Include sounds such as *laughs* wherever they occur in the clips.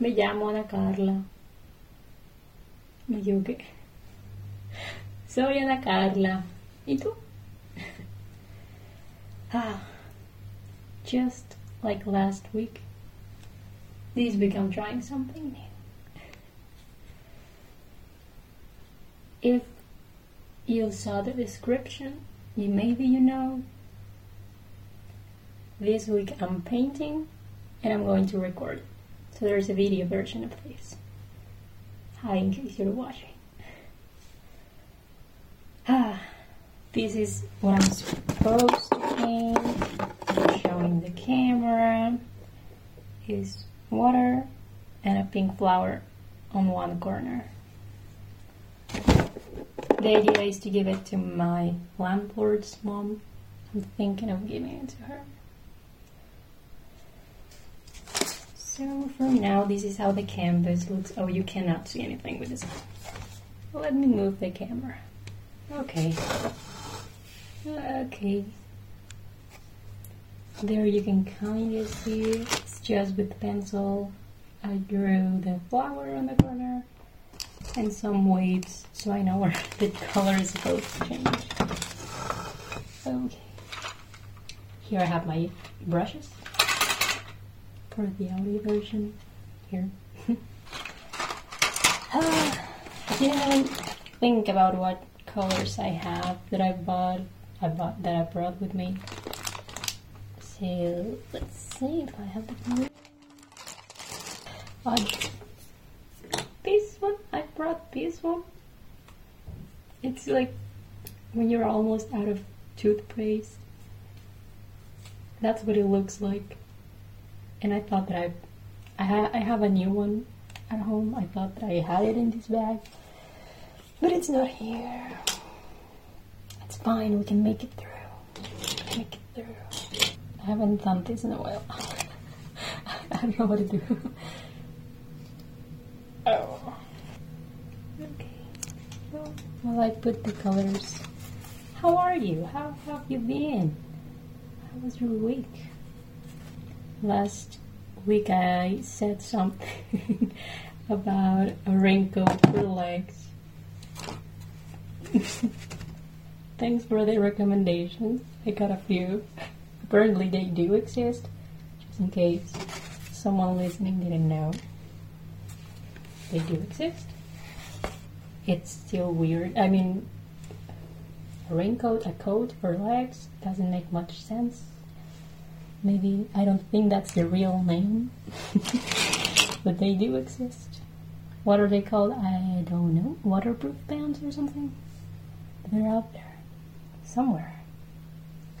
Me llamo Ana Carla. Me equivoqué. Soy Ana Carla. ¿Y tú? ah, just like last week, this week I'm trying something new. If you saw the description, you maybe you know. This week I'm painting and I'm going to record. So there's a video version of this. Hi, in case you're watching. Ah, this is what I'm supposed to paint. Showing the camera is water and a pink flower on one corner. The idea is to give it to my landlord's mom. I'm thinking of giving it to her. So for now, this is how the canvas looks. Oh, you cannot see anything with this. Let me move the camera. Okay. Okay. There you can kind of see it's just with the pencil. I drew the flower on the corner and some waves so I know where *laughs* the color is supposed to change. Okay. Here I have my brushes for the audio version here. *laughs* I didn't think about what colors I have that I bought, I bought that I brought with me. So let's see if I have the blue. Uh, this one, I brought this one. It's like when you're almost out of toothpaste. That's what it looks like and I thought that I, I, ha- I have a new one at home. I thought that I had it in this bag, but it's not here. It's fine. We can make it through. Make it through. I haven't done this in a while. *laughs* I don't know what to do. *laughs* oh. Okay. Well, well, I put the colors. How are you? How have you been? How was your week? Last week I said something *laughs* about a for legs. *laughs* Thanks for the recommendations. I got a few. Apparently they do exist, just in case someone listening didn't know. They do exist. It's still weird. I mean, a raincoat, a coat for legs doesn't make much sense Maybe I don't think that's the real name, *laughs* but they do exist. What are they called? I don't know. Waterproof pants or something? They're out there somewhere.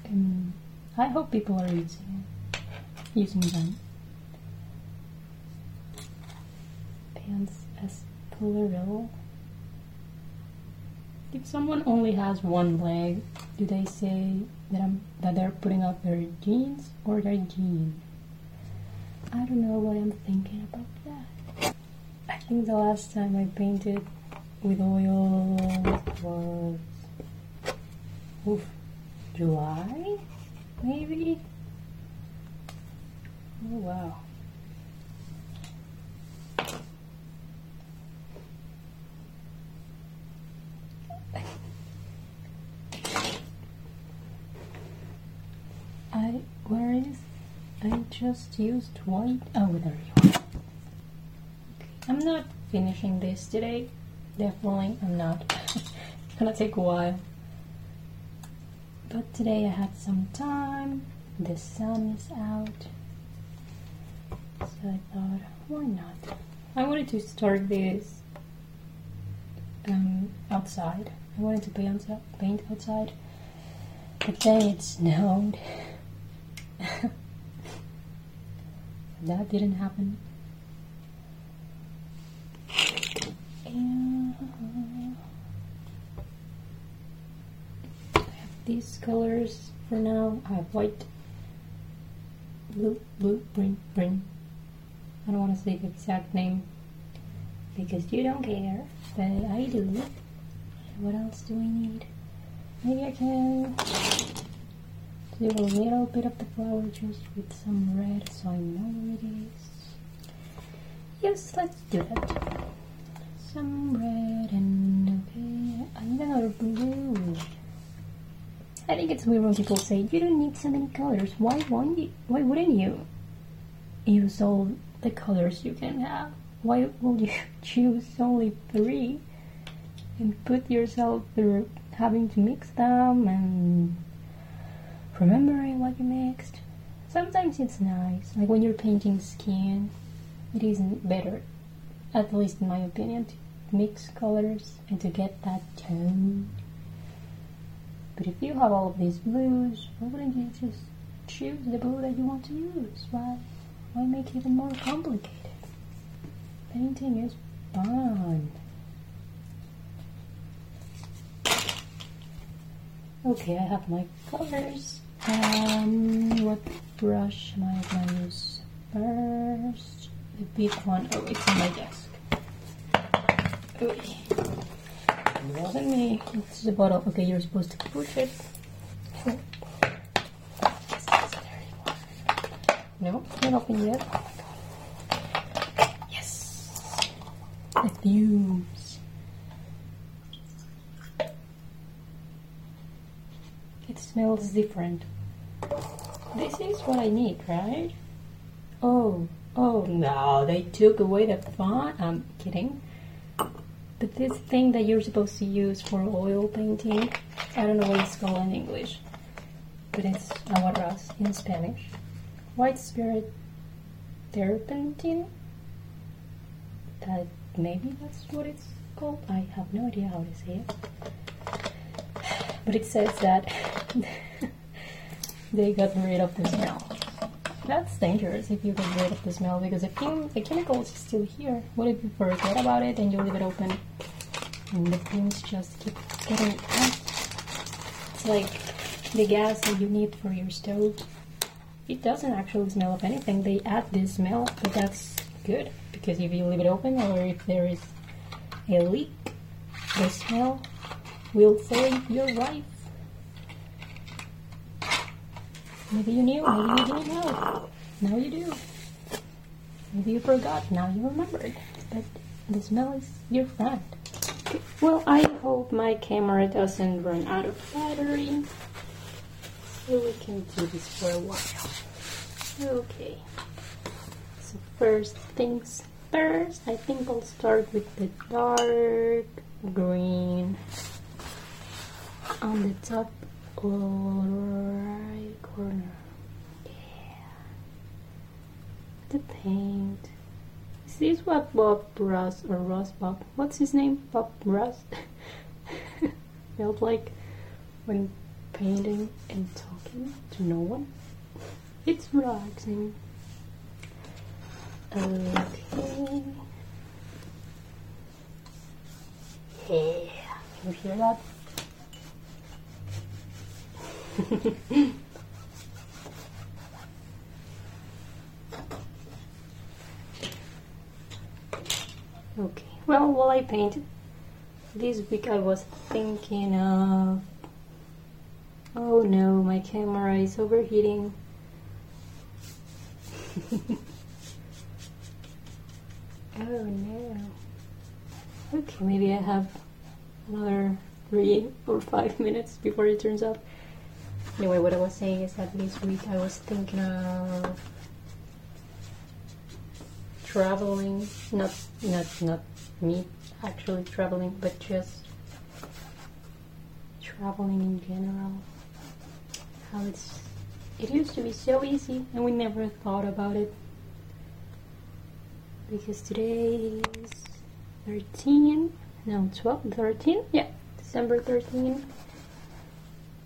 And I hope people are using using them. Pants as plural. If someone only has one leg, do they say that I'm that they're putting up their jeans or their jean? I don't know what I'm thinking about that. I think the last time I painted with oil was oof, July, maybe. Oh wow. I where is I just used white oh there you are. I'm not finishing this today. Definitely I'm not. it's *laughs* gonna take a while. But today I had some time. The sun is out. So I thought, why not? I wanted to start this um, outside. I wanted to paint outside, but then it snowed. *laughs* that didn't happen. And I have these colors for now. I have white, blue, blue, green, green. I don't want to say the exact name because you don't care, but I do. What else do we need? Maybe I can a little bit of the flower juice with some red so I know where it is. Yes, let's do that. Some red and okay. Another blue. I think it's weird when people say you don't need so many colors. Why won't you? Why wouldn't you use all the colors you can have? Why would you *laughs* choose only three and put yourself through having to mix them and remembering what you mixed? Sometimes it's nice, like when you're painting skin, it isn't better, at least in my opinion, to mix colors and to get that tone. But if you have all of these blues, why wouldn't you just choose the blue that you want to use? Why, why make it even more complicated? Painting is fun. Okay, I have my colors. Um, what brush am I going to use first? The big one. Oh, it's on my desk. It wasn't me. It's the bottle. Okay, you're supposed to push it. No, not open yet. Yes. The fumes. It smells different. This is what I need, right? Oh, oh no, they took away the font. I'm kidding. But this thing that you're supposed to use for oil painting, I don't know what it's called in English, but it's aguarrás in Spanish. White spirit turpentine? That maybe that's what it's called. I have no idea how to say it. But it says that *laughs* they got rid of the smell. That's dangerous if you get rid of the smell because the fume, the chemical is still here. What if you forget about it and you leave it open and the fumes just keep getting out? It's like the gas that you need for your stove. It doesn't actually smell of anything. They add this smell, but that's good because if you leave it open or if there is a leak, the smell will save your life. Maybe you knew, maybe you didn't know. Now you do. Maybe you forgot, now you remembered. But the smell is your friend. Well, I hope my camera doesn't run out of battery. So we can do this for a while. Okay. So first things first, I think I'll start with the dark green on the top right corner. Yeah. The paint. Is this what Bob Ross or Ross Bob? What's his name? Bob Ross? *laughs* Felt like when painting and talking to no one. It's relaxing. Okay. Yeah. Can you hear that? *laughs* okay, well, while I painted this week, I was thinking of. Oh no, my camera is overheating. *laughs* oh no. Okay, maybe I have another three or five minutes before it turns off. Anyway, what I was saying is that this week I was thinking of traveling, not not not me actually traveling, but just traveling in general. How it's it used to be so easy and we never thought about it. Because today is 13, no 12, 13, yeah, December 13.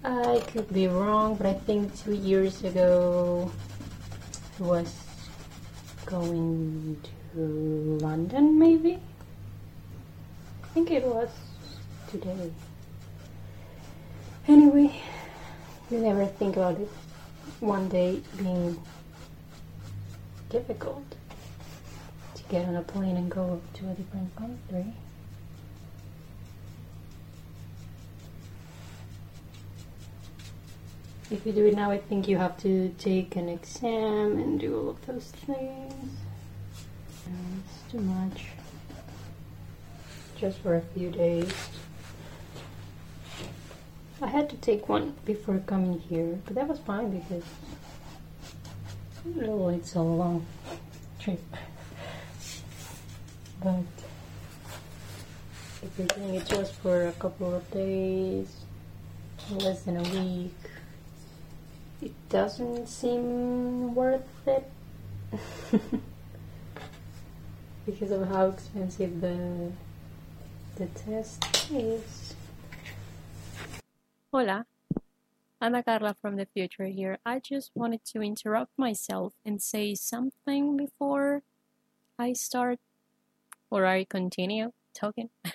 I could be wrong, but I think two years ago I was going to London, maybe? I think it was today. Anyway, you never think about it one day being difficult to get on a plane and go to a different country. If you do it now, I think you have to take an exam and do all of those things. it's too much. Just for a few days. I had to take one before coming here, but that was fine because it's a long trip. but if you're doing it just for a couple of days, less than a week, it doesn't seem worth it *laughs* because of how expensive the the test is. Hola, Ana Carla from the future here. I just wanted to interrupt myself and say something before I start or I continue talking. *laughs*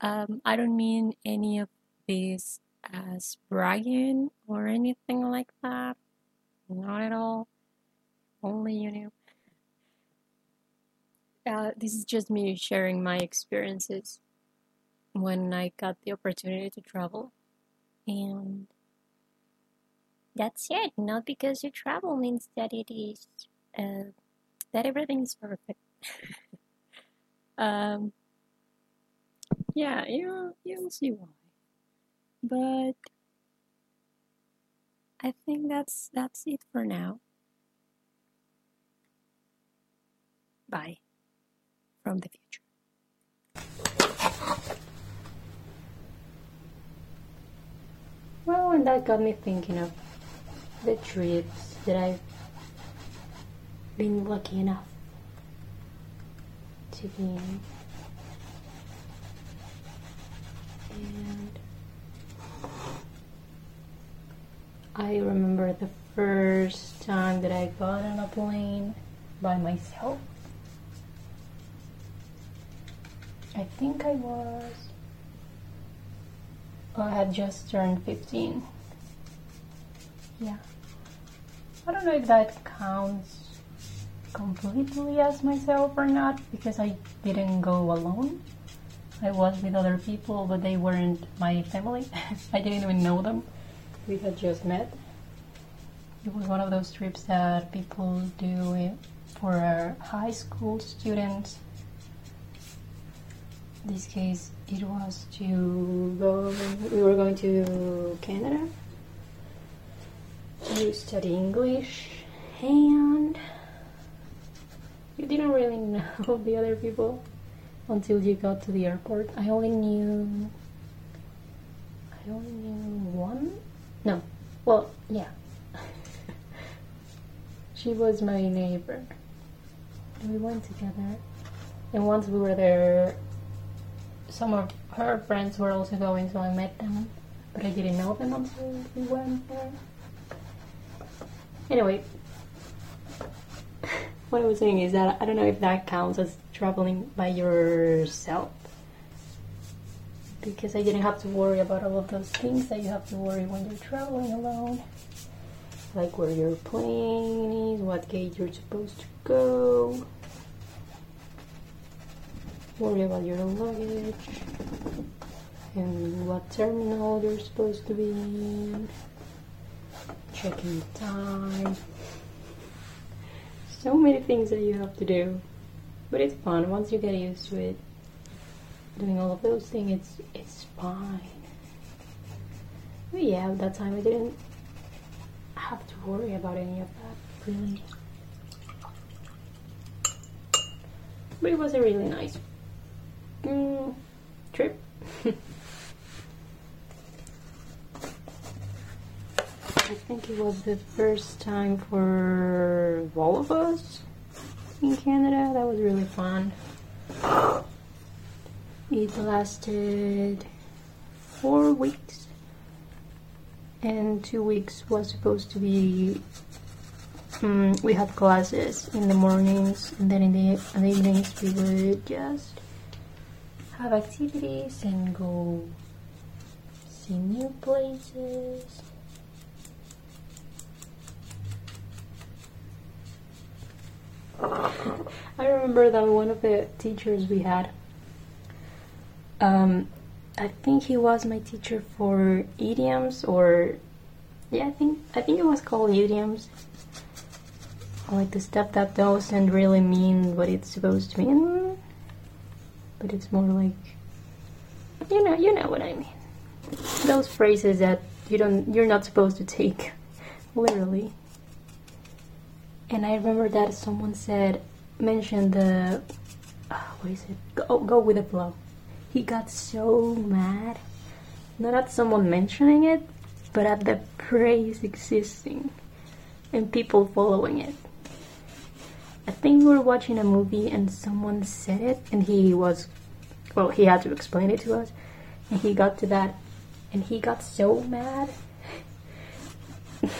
um, I don't mean any of this as bragging or anything like that. Not at all. Only you know. Uh, this is just me sharing my experiences when I got the opportunity to travel. And that's it. Not because you travel means that it is, uh, that everything is perfect. *laughs* um, yeah, you you'll see why. But I think that's that's it for now. Bye from the future. Well, and that got me thinking of the trips that I've been lucky enough to be in. And I remember the first time that I got on a plane by myself. I think I was. I had just turned 15. Yeah. I don't know if that counts completely as myself or not because I didn't go alone. I was with other people, but they weren't my family. *laughs* I didn't even know them. We had just met. It was one of those trips that people do for high school students In this case it was to go we were going to Canada to study English and you didn't really know the other people until you got to the airport. I only knew I only knew one? No. Well, yeah. *laughs* she was my neighbor. We went together. And once we were there some of her friends were also going, so I met them, but I didn't know them until we went there. Anyway, *laughs* what I was saying is that I don't know if that counts as traveling by yourself. Because I didn't have to worry about all of those things that you have to worry when you're traveling alone. Like where your plane is, what gate you're supposed to go, worry about your luggage and what terminal you're supposed to be in, checking the time. So many things that you have to do, but it's fun once you get used to it. Doing all of those things, it's it's fine. But yeah, at that time I didn't have to worry about any of that really. But it was a really nice mm, trip. *laughs* I think it was the first time for all of us in Canada. That was really fun. *gasps* *laughs* It lasted four weeks, and two weeks was supposed to be. Um, we had classes in the mornings, and then in the, in the evenings we would just have activities and go see new places. I remember that one of the teachers we had, um, I think he was my teacher for idioms or yeah, I think I think it was called idioms. like the stuff that doesn't really mean what it's supposed to mean, but it's more like you know, you know what I mean. Those phrases that you don't, you're not supposed to take *laughs* literally. And I remember that someone said, mentioned the, uh, what is it? Go, go with the flow. He got so mad, not at someone mentioning it, but at the praise existing and people following it. I think we were watching a movie and someone said it, and he was, well, he had to explain it to us, and he got to that, and he got so mad. *laughs*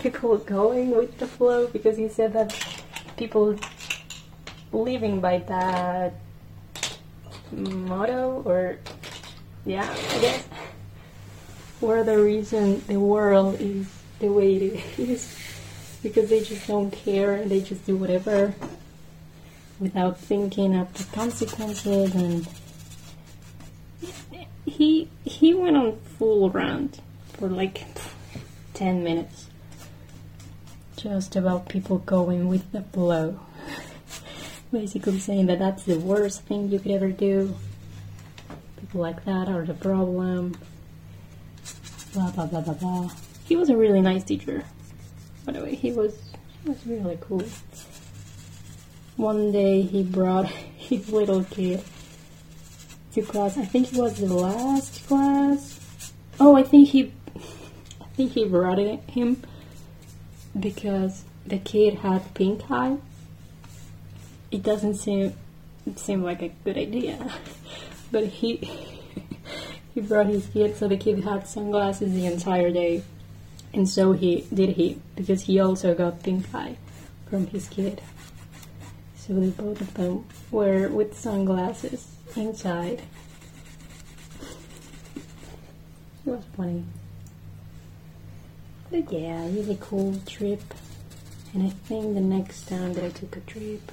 people going with the flow because he said that people living by that motto or yeah i guess. Were the reason the world is the way it is. Because they just don't care and they just do whatever without thinking of the consequences and he he went on full rant for like 10 minutes just about people going with the flow basically saying that that's the worst thing you could ever do. People like that are the problem. Blah blah blah blah blah. He was a really nice teacher. By the way he was he was really cool. One day he brought *laughs* his little kid to class. I think it was the last class. Oh i think he i think he brought it, him because the kid had pink eye it doesn't seem seem like a good idea. *laughs* but he *laughs* he brought his kid, so the kid had sunglasses the entire day, and so he did he because he also got pink eye from his kid. So the both of them were with sunglasses inside. It was funny. But yeah, a cool trip. And I think the next time that I took a trip,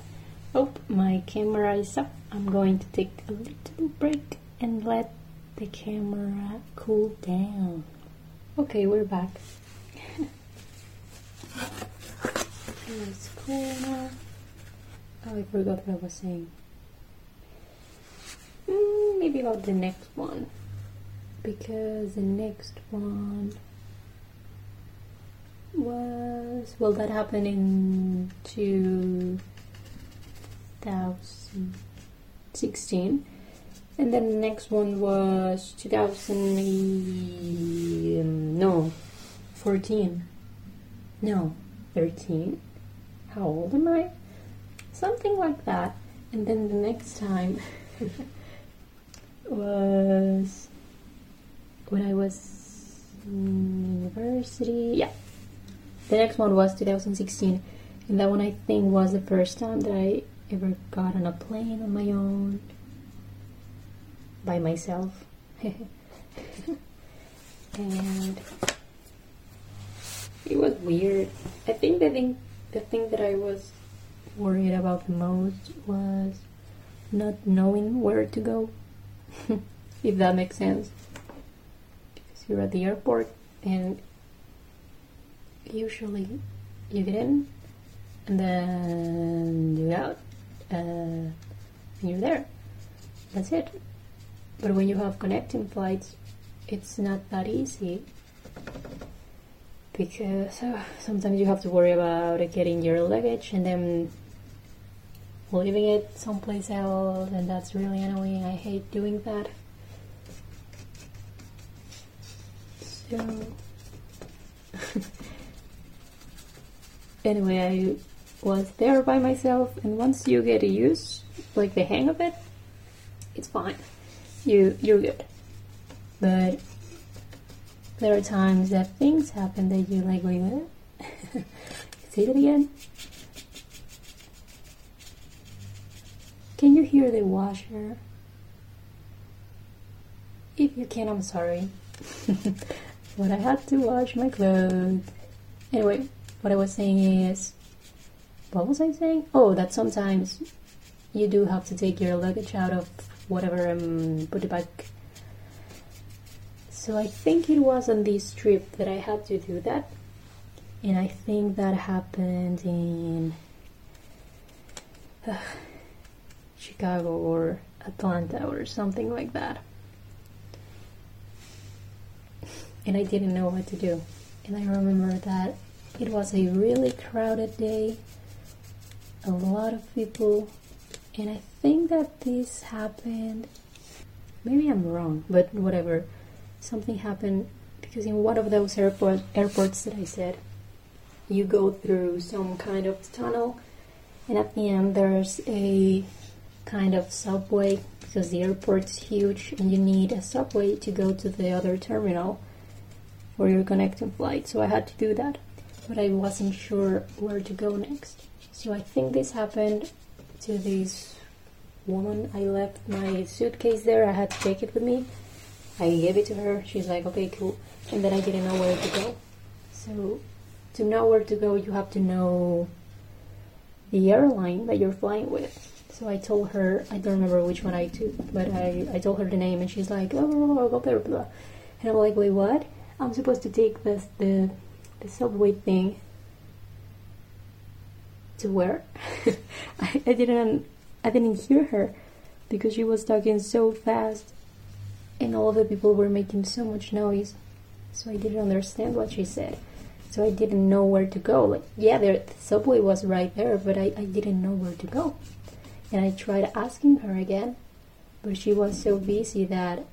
Oh, my camera is up. I'm going to take a little break and let the camera cool down. Okay, we're back. it's cool now. Oh, I forgot what I was saying. Mm, maybe about the next one. Because the next one was. Well, that happened in two 2016 and then the next one was 2000 um, no 14 no 13 how old am i? Something like that. And then the next time *laughs* was when i was in university. Yeah. The next one was 2016 and that one i think was the first time that i ever got on a plane on my own by myself. *laughs* and it was weird. I think the thing the thing that I was worried about the most was not knowing where to go. *laughs* if that makes sense. Because you're at the airport and usually you get in and then you out uh, you're there. That's it. But when you have connecting flights, it's not that easy because uh, sometimes you have to worry about getting your luggage and then leaving it someplace else, and that's really annoying. I hate doing that. So, *laughs* anyway, I was there by myself and once you get used like the hang of it it's fine. You you're good. But there are times that things happen that you like wait a *laughs* say that again. Can you hear the washer? If you can i'm sorry. *laughs* But i had to wash my clothes. Anyway what i was saying is what was I saying? Oh, that sometimes you do have to take your luggage out of whatever and um, put it back. So I think it was on this trip that I had to do that. and I think that happened in uh, Chicago or Atlanta or something like that. And I didn't know what to do. And I remember that it was a really crowded day, a lot of people, and I think that this happened. Maybe I'm wrong, but whatever. Something happened because in one of those airport, airports that I said, you go through some kind of tunnel, and at the end there's a kind of subway because the airport's huge and you need a subway to go to the other terminal for your connecting flight. So I had to do that, but I wasn't sure where to go next. So I think this happened to this woman. I left my suitcase there. I had to take it with me. I gave it to her. She's like, okay, cool. And then I didn't know where to go. So to know where to go, you have to know the airline that you're flying with. So I told her, I don't remember which one I took, but I, I told her the name and she's like, oh, blah, blah, blah, blah, blah. And I'm like, wait, what? I'm supposed to take this, the, the subway thing to where? *laughs* I, I didn't, I didn't hear her because she was talking so fast and all the people were making so much noise. So I didn't understand what she said so I didn't know where to go. Like, yeah, the subway was right there, but I, I didn't know where to go. And I tried asking her again, but she was so busy that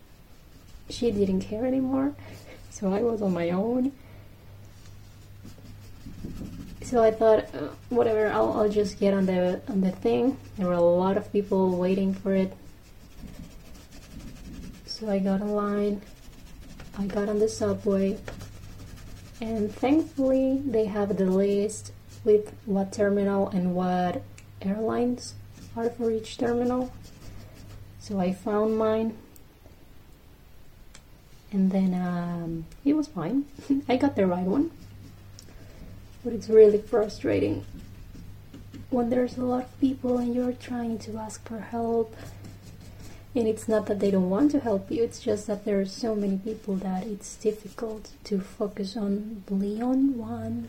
she didn't care anymore. *laughs* So I was on my own. So I thought, uh, whatever, I'll, I'll just get on the on the thing. There were a lot of people waiting for it. So I got in line. I got on the subway and thankfully they have the list with what terminal and what airlines are for each terminal so I found mine and then um, it was fine *laughs* I got the right one but it's really frustrating when there's a lot of people and you're trying to ask for help and it's not that they don't want to help you, it's just that there are so many people that it's difficult to focus on Leon one.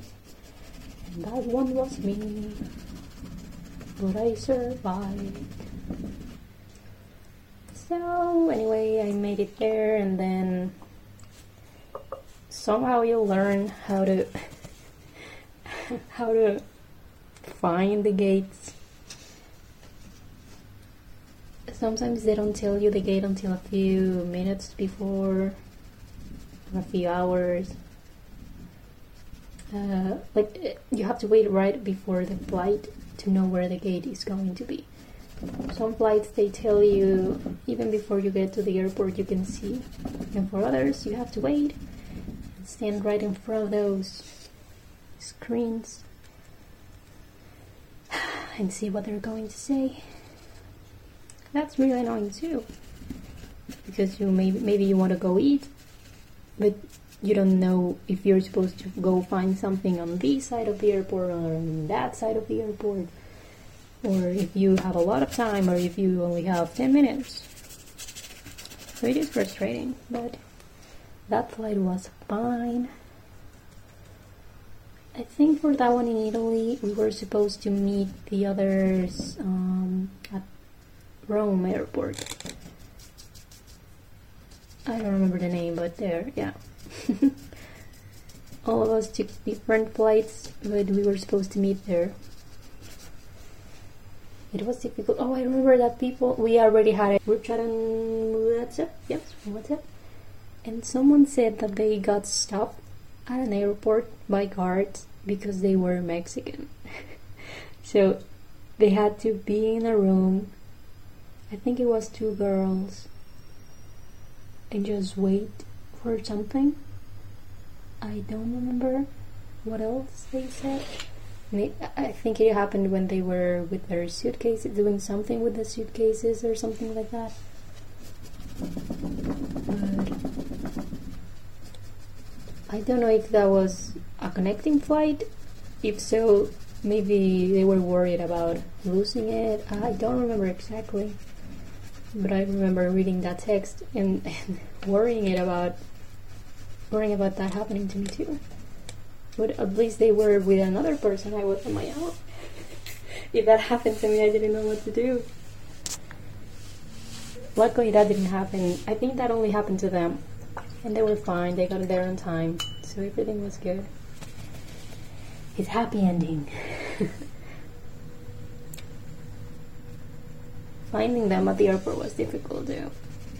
And that one was me. But I survived. So, anyway, I made it there, and then somehow you learn how to *laughs* how to find the gates sometimes they don't tell you the gate until a few minutes before, a few hours. Uh, like you have to wait right before the flight to know where the gate is going to be. Some flights they tell you even before you get to the airport you can see, and for others you have to wait and stand right in front of those screens and see what they're going to say. That's really annoying too. Because you maybe maybe you want to go eat, but you don't know if you're supposed to go find something on this side of the airport or on that side of the airport, or if you have a lot of time or if you only have 10 minutes. So it is frustrating, but that flight was fine. I think for that one in Italy, we were supposed to meet the others um, at Rome airport. I don't remember the name, but there, yeah. *laughs* All of us took different flights, but we were supposed to meet there. It was difficult. Oh, I remember that people. We already had a group chat on WhatsApp. Yes, WhatsApp. And someone said that they got stopped at an airport by guards because they were Mexican. *laughs* so they had to be in a room I think it was two girls and just wait for something. I don't remember what else they said. I think it happened when they were with their suitcases, doing something with the suitcases or something like that. But I don't know if that was a connecting flight. If so, maybe they were worried about losing it. I don't remember exactly but I remember reading that text and, *laughs* and worrying it about worrying about that happening to me too. But at least they were with another person. I was on my own. if that happened to me, I didn't know what to do. Luckily, that didn't happen. I think that only happened to them. And they were fine. They got there on time. So everything was good. It's happy ending. *laughs* Finding them at the airport was difficult too.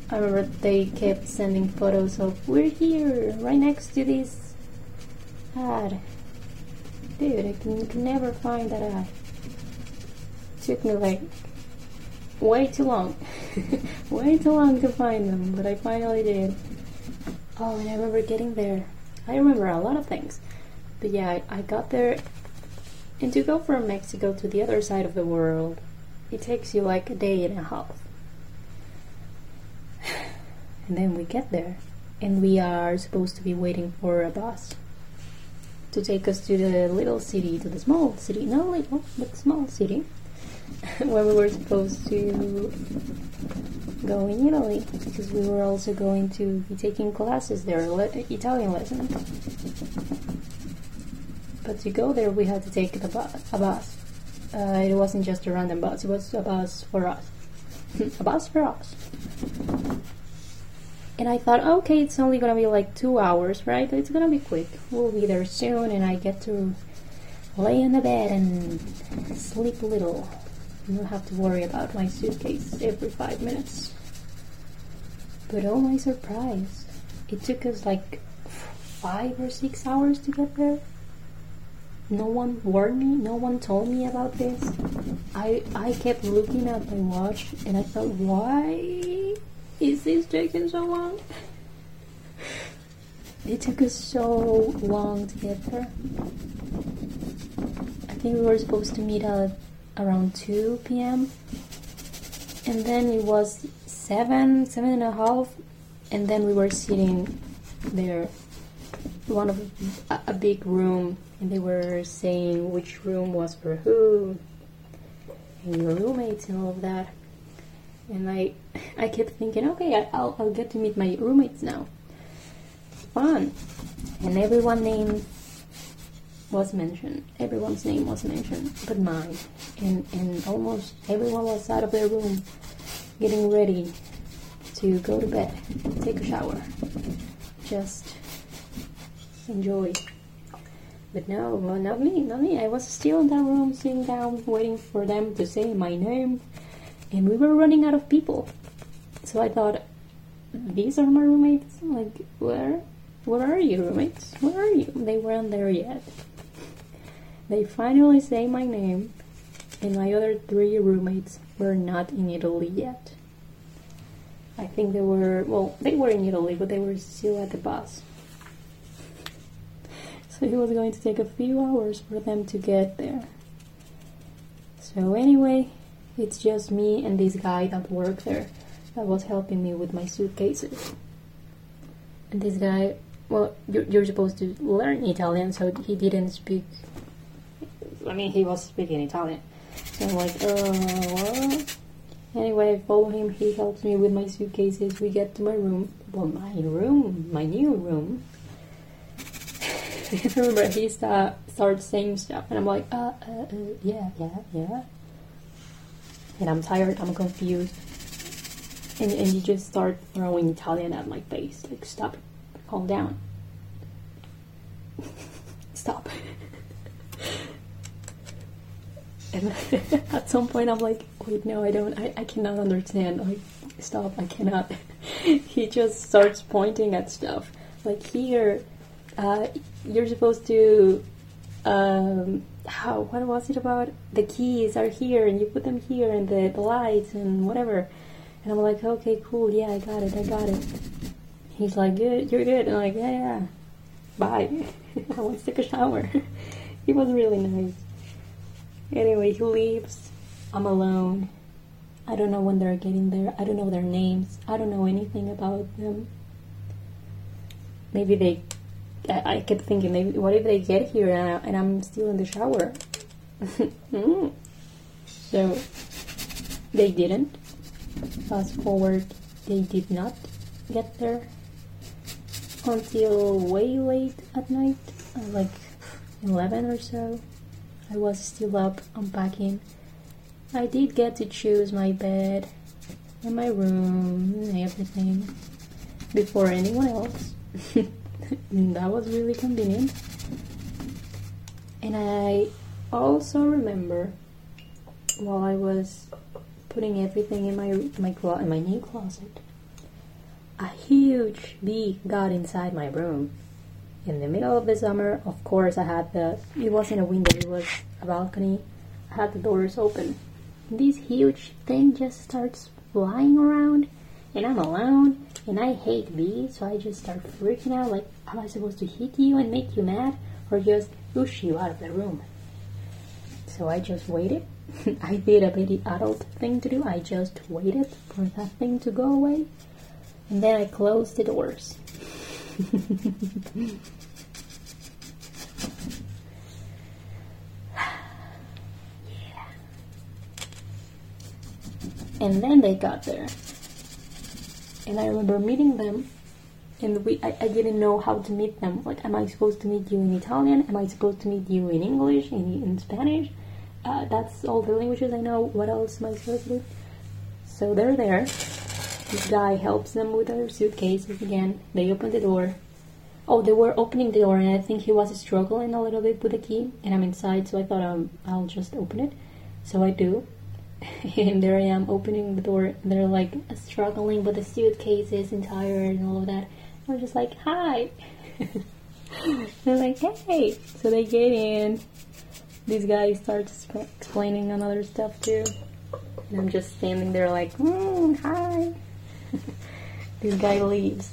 I remember they kept sending photos of we're here, right next to this ad. Dude, I can, can never find that ad. Took me like way too long. *laughs* way too long to find them, but I finally did. Oh, and I remember getting there. I remember a lot of things. But yeah, I, I got there. And to go from Mexico to the other side of the world, it takes you like a day and a half. *sighs* And then we get there, and we are supposed to be waiting for a bus to take us to the little city, to the small city, not little, but small city, *laughs* where we were supposed to go in Italy, because we were also going to be taking classes there, le- Italian lessons. But to go there, we had to take the bu- a bus. Uh, it wasn't just a random bus; it was a bus for us. *laughs* a bus for us. And I thought, okay, it's only gonna be like two hours, right? It's gonna be quick. We'll be there soon, and I get to lay in the bed and sleep a little. I don't have to worry about my suitcase every five minutes. But oh my surprise, it took us like five or six hours to get there. No one warned me, no one told me about this. I I kept looking at my watch and I thought, why is this taking so long? *laughs* It took us so long to get there. I think we were supposed to meet at around 2 p.m. And then it was 7, 7 and a half, and then we were sitting there, one of a, a big room, and they were saying which room was for who, and your roommates and all of that. And I, *laughs* I kept thinking, okay, I'll, I'll get to meet my roommates now. Fun. And everyone name was mentioned. Everyone's name was mentioned, but mine. And, and almost everyone was out of their room getting ready to go to bed, take a shower, just enjoy. But no, well, not me, not me. I was still in that room, sitting down, waiting for them to say my name, and we were running out of people. So I thought, these are my roommates. Like, where, where are you, roommates? Where are you? They weren't there yet. They finally say my name, and my other three roommates were not in Italy yet. I think they were, well, they were in Italy, but they were still at the bus. So it was going to take a few hours for them to get there. So anyway, it's just me and this guy that worked there that was helping me with my suitcases. And this guy, well, you're, you're supposed to learn Italian, so he didn't speak. I mean, he was speaking Italian. So I'm like, uh, what? Anyway, I follow him. He helps me with my suitcases. We get to my room. Well, my room, my new room. I *laughs* remember he start, starts saying stuff, and I'm like, uh, uh, uh, yeah, yeah, yeah. And I'm tired. I'm confused. And and you just start throwing Italian at my face. Like, stop. Calm down. *laughs* stop. *laughs* and *laughs* at some point I'm like, wait, no, I don't, I, I cannot understand. Like, stop, I cannot. *laughs* he just starts pointing at stuff. Like, here, uh, you're supposed to, um, how, what was it about? The keys are here, and you put them here, and the, the lights, and whatever. And I'm like, okay, cool, yeah, I got it, I got it. He's like, good, you're good. And I'm like, yeah, yeah, bye. *laughs* I want to take a shower. he was really nice. Anyway, he leaves. I'm alone. I don't know when they're getting there. I don't know their names. I don't know anything about them. Maybe they. I, I kept thinking, maybe what if they get here and, I, and I'm still in the shower? *laughs* Mm. So they didn't. Fast forward, they did not get there until way late at night, uh, like 11 or so. I was still up unpacking. I did get to choose my bed and my room and everything before anyone else. *laughs* that was really convenient. And I also remember while I was putting everything in my my clo- in my new closet, a huge bee got inside my room. In the middle of the summer, of course, I had the. It wasn't a window; it was a balcony. I had the doors open. This huge thing just starts flying around, and I'm alone, and I hate bees, so I just start freaking out. Like, am I supposed to hit you and make you mad, or just push you out of the room? So I just waited. *laughs* I did a very adult thing to do. I just waited for that thing to go away. And then I closed the doors. *laughs* And then they got there. And I remember meeting them and we I, I didn't know how to meet them. Like am I supposed to meet you in Italian? Am I supposed to meet you in English, in, in Spanish? Uh, that's all the languages I know. What else am I supposed to do? So they're there. This guy helps them with their suitcases again. They open the door. Oh, they were opening the door, and I think he was struggling a little bit with the key. And I'm inside, so I thought um, I'll just open it. So I do. *laughs* and there I am opening the door. They're like struggling with the suitcases and tired and all of that. I'm just like, hi. *laughs* They're like, hey. So they get in. This guy starts exp- explaining another stuff too. And I'm just standing there like, mm, hi. *laughs* this guy leaves.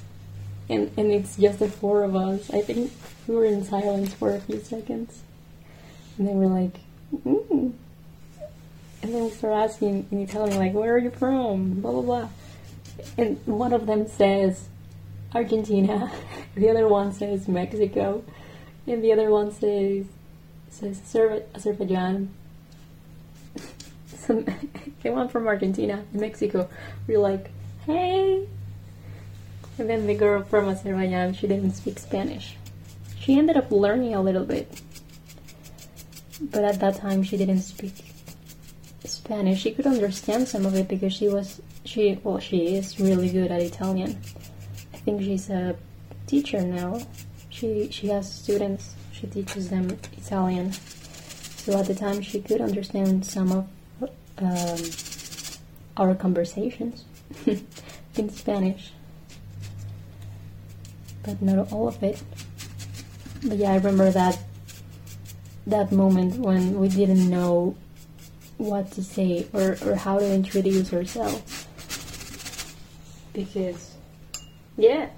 And, and it's just the four of us. I think we were in silence for a few seconds. And then we're like, mm. And then we start asking in Italian, like, where are you from? Blah, blah, blah. And one of them says, Argentina. *laughs* The other one says Mexico. And the other one says, says Azerbaijan. *laughs* So they went from Argentina Mexico. We're like, hey. And then the girl from Azerbaijan, she didn't speak Spanish. She ended up learning a little bit. But at that time, she didn't speak Spanish. She could understand some of it because she was, she, well, she is really good at Italian. I think she's a teacher now. She, she has students. She teaches them Italian. So at the time, she could understand some of um, our conversations *laughs* in Spanish, but not all of it. But yeah, I remember that that moment when we didn't know what to say or, or how to introduce ourselves because yeah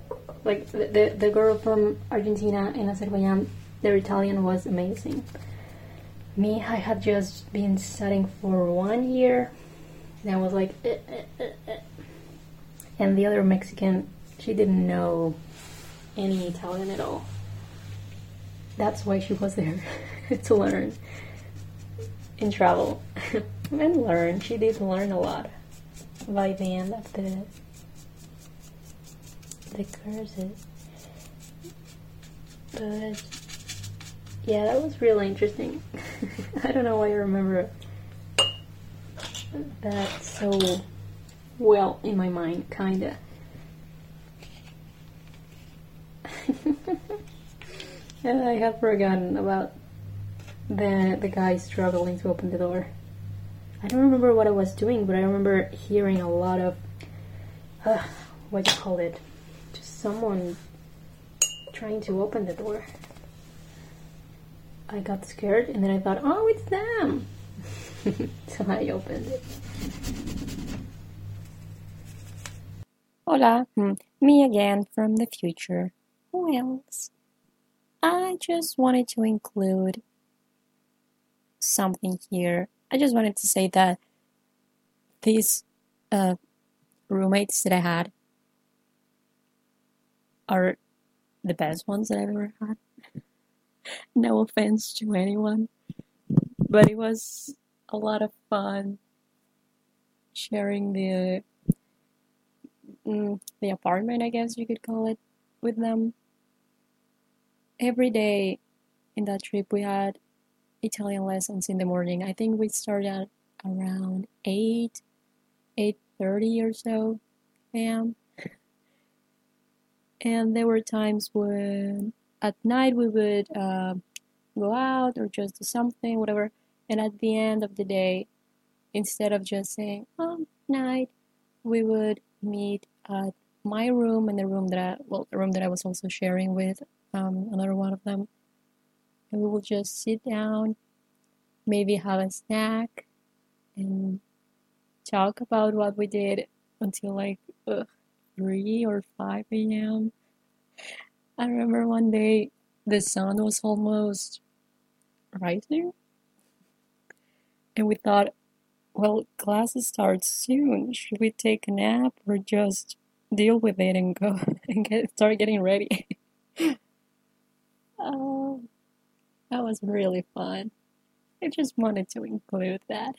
like the, the, the girl from argentina and azerbaijan their italian was amazing me i had just been studying for one year and i was like eh, eh, eh, eh. And the other mexican she didn't know any italian at all. That's why she was there *laughs* to learn and travel *laughs* and learn. She did learn a lot by the end of the the courses but yeah, that was really interesting. *laughs* I don't know why I remember that so well in my mind, kinda. *laughs* and I have forgotten about the the guy struggling to open the door. I don't remember what I was doing, but I remember hearing a lot of uh, what do you call it? Just someone trying to open the door. I got scared and then I thought, oh, it's them. *laughs* so I opened it. Hola, hmm, me again from the future. Who else? I just wanted to include something here. I just wanted to say that these uh, roommates that I had are the best ones that I've ever had. *laughs* no offense to anyone, but it was a lot of fun sharing the mm, the apartment, I guess you could call it, with them. Every day in that trip we had Italian lessons in the morning. I think we started around 8 8:30 or so a.m. And there were times when at night we would uh, go out or just do something, whatever. And at the end of the day, instead of just saying "oh night," we would meet at my room and the room that I well the room that I was also sharing with um, another one of them, and we would just sit down, maybe have a snack, and talk about what we did until like ugh, 3 or 5 a.m. I remember one day the sun was almost rising, and we thought, well, classes start soon. Should we take a nap or just deal with it and go *laughs* and get start getting ready? *laughs* oh, that was really fun. I just wanted to include that.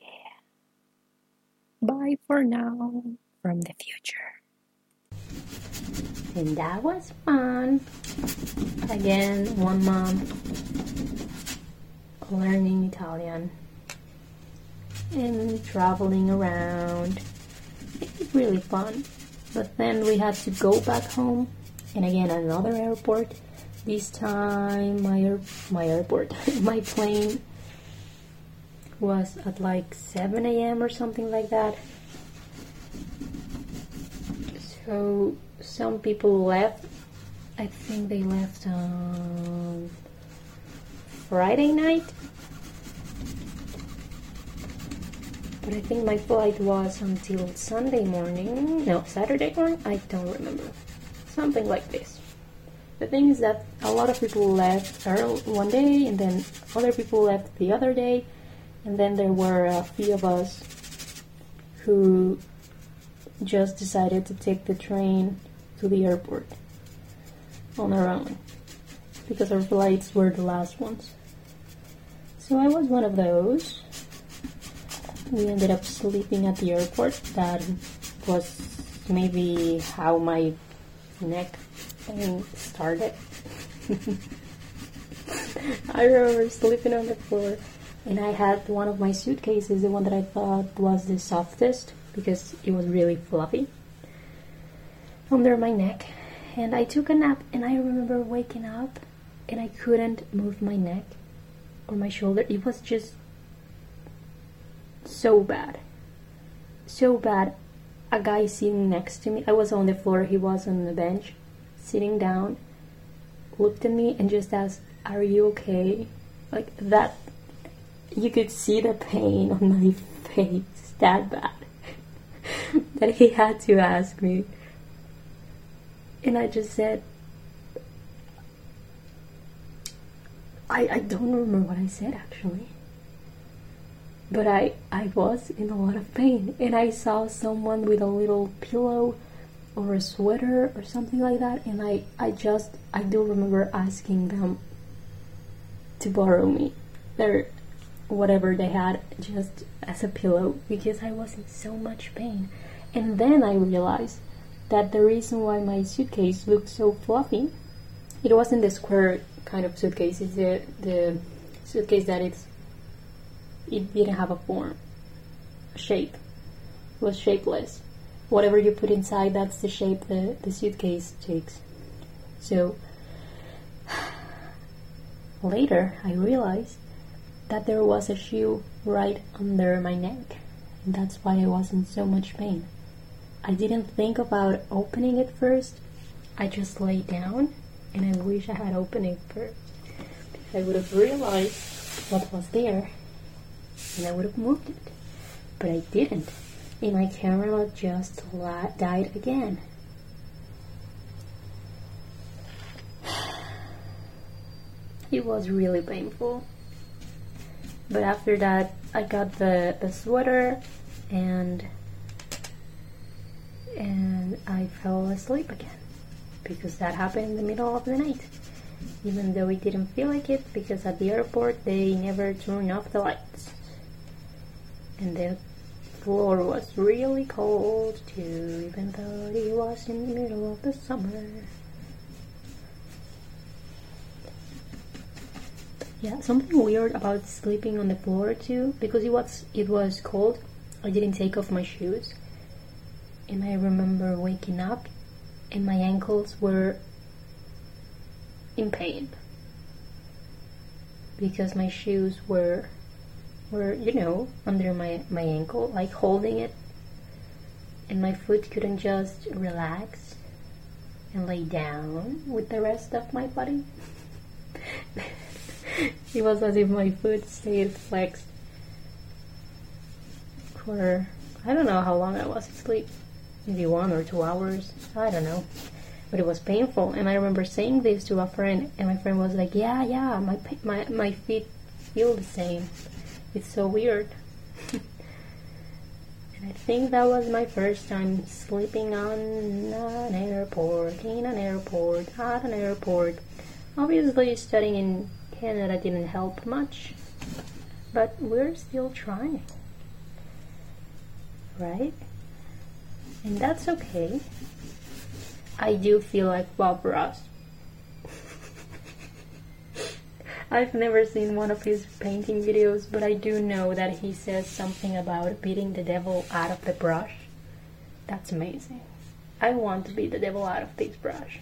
Yeah. Bye for now from the future. And that was fun. Again, one month learning Italian and traveling around. It was really fun. But then we had to go back home, and again another airport. This time, my my airport, *laughs* my plane was at like 7 a.m. or something like that. So some people left. I think they left on Friday night. But I think my flight was until Sunday morning. No, Saturday morning? I don't remember. Something like this. The thing is that a lot of people left early one day and then other people left the other day. And then there were a few of us who just decided to take the train to the airport on our own because our flights were the last ones. So I was one of those. We ended up sleeping at the airport. That was maybe how my neck pain started. *laughs* I remember sleeping on the floor and I had one of my suitcases, the one that I thought was the softest because it was really fluffy under my neck. And I took a nap, and I remember waking up and I couldn't move my neck or my shoulder. It was just so bad. So bad. A guy sitting next to me, I was on the floor, he was on the bench, sitting down, looked at me and just asked, Are you okay? Like that you could see the pain on my *laughs* face that bad *laughs* that he had to ask me. And I just said, I, I don't remember what I said actually. But I, I was in a lot of pain. And I saw someone with a little pillow or a sweater or something like that. And I, I just, I do remember asking them to borrow me their whatever they had just as a pillow because I was in so much pain. And then I realized that the reason why my suitcase looked so fluffy, it wasn't the square kind of suitcase, it's the, the suitcase that it's, it didn't have a form, a shape. It was shapeless. Whatever you put inside, that's the shape the, the suitcase takes. So, *sighs* later I realized that there was a shoe right under my neck. And that's why I was in so much pain. I didn't think about opening it first. I just lay down and I wish I had opened it first. I would have realized what was there and I would have moved it. But I didn't. And my camera just died again. *sighs* It was really painful. But after that, I got the, the sweater and and I fell asleep again because that happened in the middle of the night. Even though it didn't feel like it, because at the airport they never turn off the lights. And the floor was really cold too, even though it was in the middle of the summer. Yeah, something weird about sleeping on the floor too, because it was it was cold. I didn't take off my shoes, and I remember waking up, and my ankles were in pain. Because my shoes were were you know under my my ankle like holding it. And my foot couldn't just relax and lay down with the rest of my body. *laughs* It was as if my foot stayed flexed for I don't know how long I was asleep maybe one or two hours I don't know but it was painful. And I remember saying this to a friend, and my friend was like, "Yeah, yeah, my my my feet feel the same. It's so weird." *laughs* and I think that was my first time sleeping on an airport, in an airport, at an airport. Obviously, studying in Canada didn't help much, but we're still trying, right? And that's okay. I do feel like Bob Ross. *laughs* I've never seen one of his painting videos, but I do know that he says something about beating the devil out of the brush. That's amazing. I want to beat the devil out of this brush.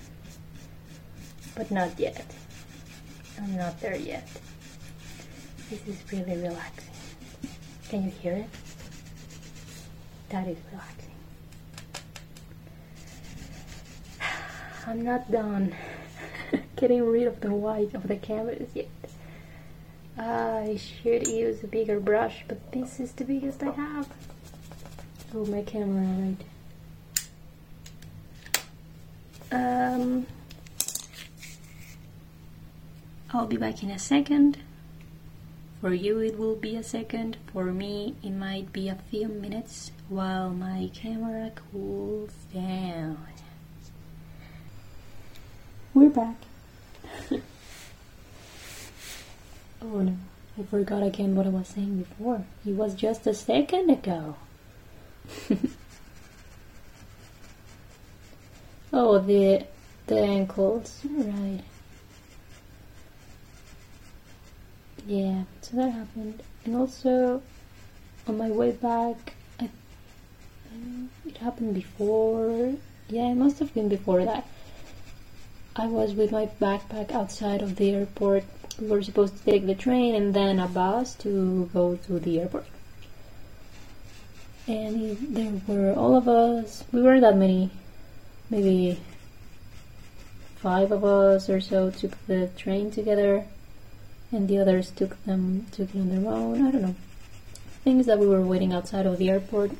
But not yet. I'm not there yet. This is really relaxing. Can you hear it? That is relaxing. I'm not done *laughs* getting rid of the white of the canvas yet. I should use a bigger brush, but this is the biggest I have. Oh, my camera, right. Um, I'll be back in a second. For you, it will be a second. For me, it might be a few minutes while my camera cools down. We're back. *laughs* oh no, I forgot again what I was saying before. It was just a second ago. *laughs* oh, the the ankles, right? Yeah, so that happened, and also on my way back, I, it happened before. Yeah, it must have been before that. I was with my backpack outside of the airport. We were supposed to take the train and then a bus to go to the airport. And there were all of us. We weren't that many. Maybe five of us or so took the train together, and the others took them took it on their own. I don't know. Things that we were waiting outside of the airport,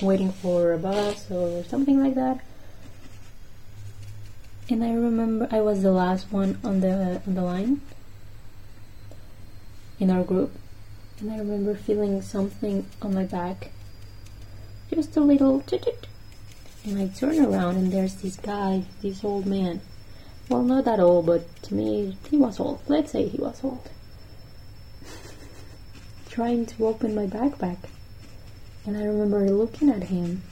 waiting for a bus or something like that and I remember I was the last one on the on the line in our group, and I remember feeling something on my back, just a little, and I turn around and there's this guy, this old man. Well, not that old, but to me he was old. Let's say he was old. *laughs* Trying to open my backpack, and I remember looking at him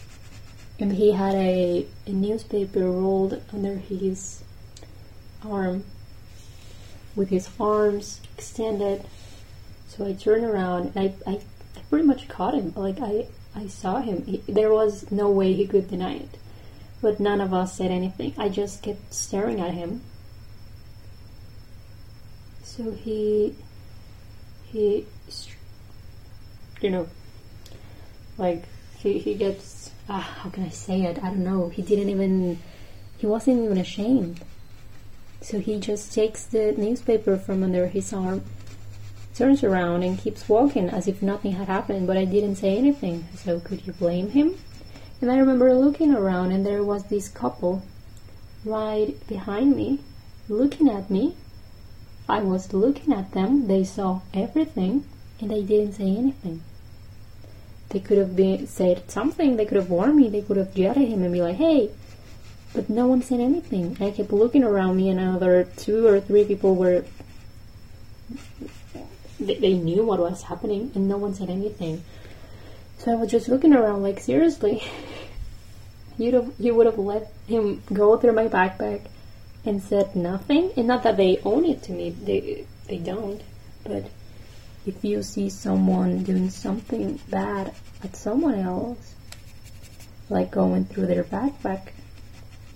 and he had a, a newspaper rolled under his arm with his arms extended. So I turned around and I, I, I pretty much caught him. Like I, I saw him. He, there was no way he could deny it. But none of us said anything. I just kept staring at him. So he, he, you know, like he, he gets uh, how can I say it? I don't know. He didn't even, he wasn't even ashamed. So he just takes the newspaper from under his arm, turns around, and keeps walking as if nothing had happened, but I didn't say anything. So could you blame him? And I remember looking around, and there was this couple right behind me, looking at me. I was looking at them, they saw everything, and they didn't say anything. They could have been said something. They could have warned me. They could have yelled him and be like, "Hey!" But no one said anything. I kept looking around me, and another two or three people were. They, they knew what was happening, and no one said anything. So I was just looking around, like seriously, *laughs* you'd have, you would have let him go through my backpack and said nothing. And not that they own it to me, they they don't. But if you see someone doing something bad at someone else, like going through their backpack,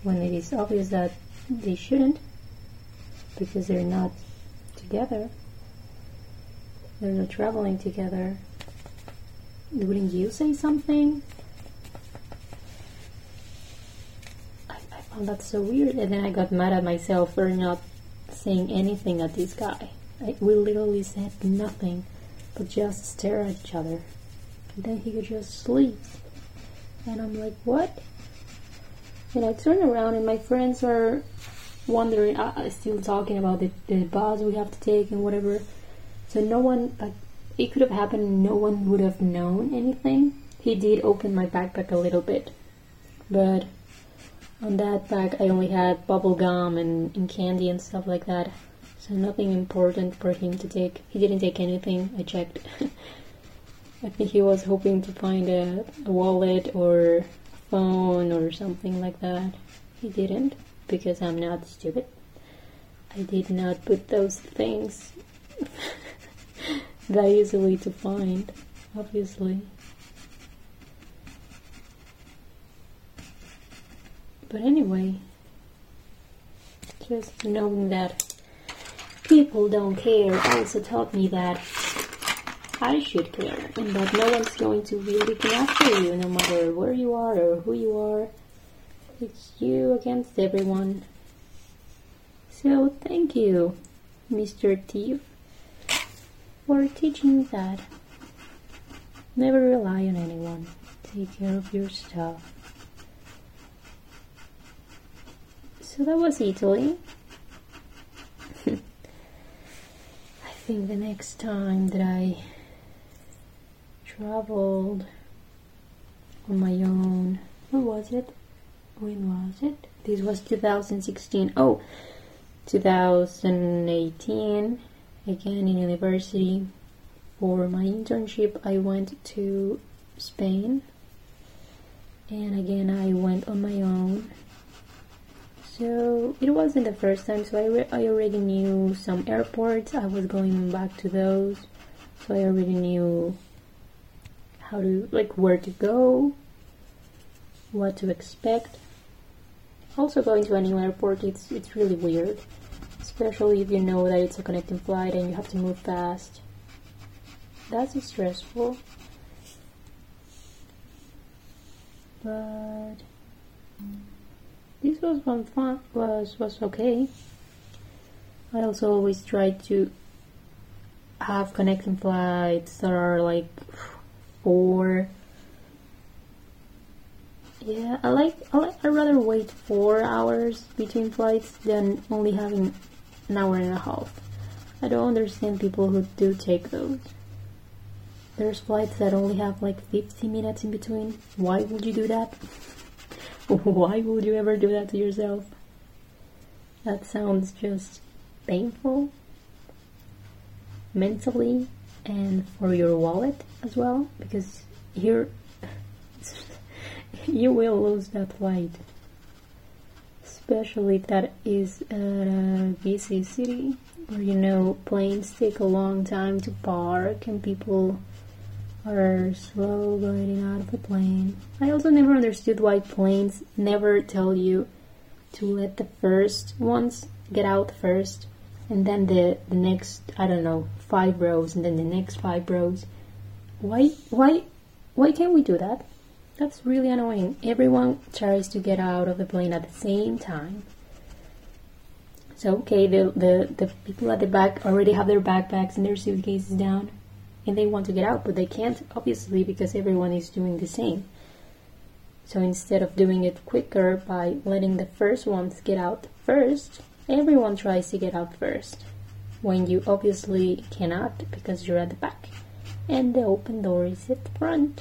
when it is obvious that they shouldn't, because they're not together, they're not traveling together. Wouldn't you say something? I, I found that so weird, and then I got mad at myself for not saying anything at this guy. We literally said nothing, but just stare at each other. And then he could just sleep. And I'm like, what? And I turn around, and my friends are wondering, uh, still talking about the, the bus we have to take and whatever. So no one, like, it could have happened, no one would have known anything. He did open my backpack a little bit, but on that bag I only had bubble gum and, and candy and stuff like that. So nothing important for him to take. He didn't take anything, I checked. *laughs* I think he was hoping to find a, a wallet or phone or something like that. He didn't because I'm not stupid. I did not put those things *laughs* that easily to find, obviously. But anyway, just knowing that people don't care also taught me that I should care and that no one's going to really look after you no matter where you are or who you are. It's you against everyone. So thank you, Mr. Thief, for teaching me that. Never rely on anyone. Take care of your stuff. So that was Italy. I think the next time that I traveled on my own, when was it? When was it? This was 2016. Oh, 2018. Again in university. For my internship, I went to Spain. And again, I went on my own. So it wasn't the first time, so I, re- I already knew some airports. I was going back to those, so I already knew how to like where to go, what to expect. Also, going to a new airport, it's it's really weird, especially if you know that it's a connecting flight and you have to move fast. That's stressful, but this was one fun was was okay. I also always try to have connecting flights that are like four. Yeah, I like I like I rather wait four hours between flights than only having an hour and a half. I don't understand people who do take those. There's flights that only have like 50 minutes in between. Why would you do that? *laughs* Why would you ever do that to yourself? That sounds just painful mentally and for your wallet as well because you're *laughs* you will lose that flight especially if that is a busy city where you know planes take a long time to park and people are slow getting out of the plane. I also never understood why planes never tell you to let the first ones get out first and then the, the next I don't know five rows and then the next five rows. Why why why can't we do that? That's really annoying. Everyone tries to get out of the plane at the same time. So okay, the the, the people at the back already have their backpacks and their suitcases down and they want to get out, but they can't, obviously, because everyone is doing the same. So instead of doing it quicker by letting the first ones get out first, everyone tries to get out first. When you obviously cannot because you're at the back and the open door is at the front.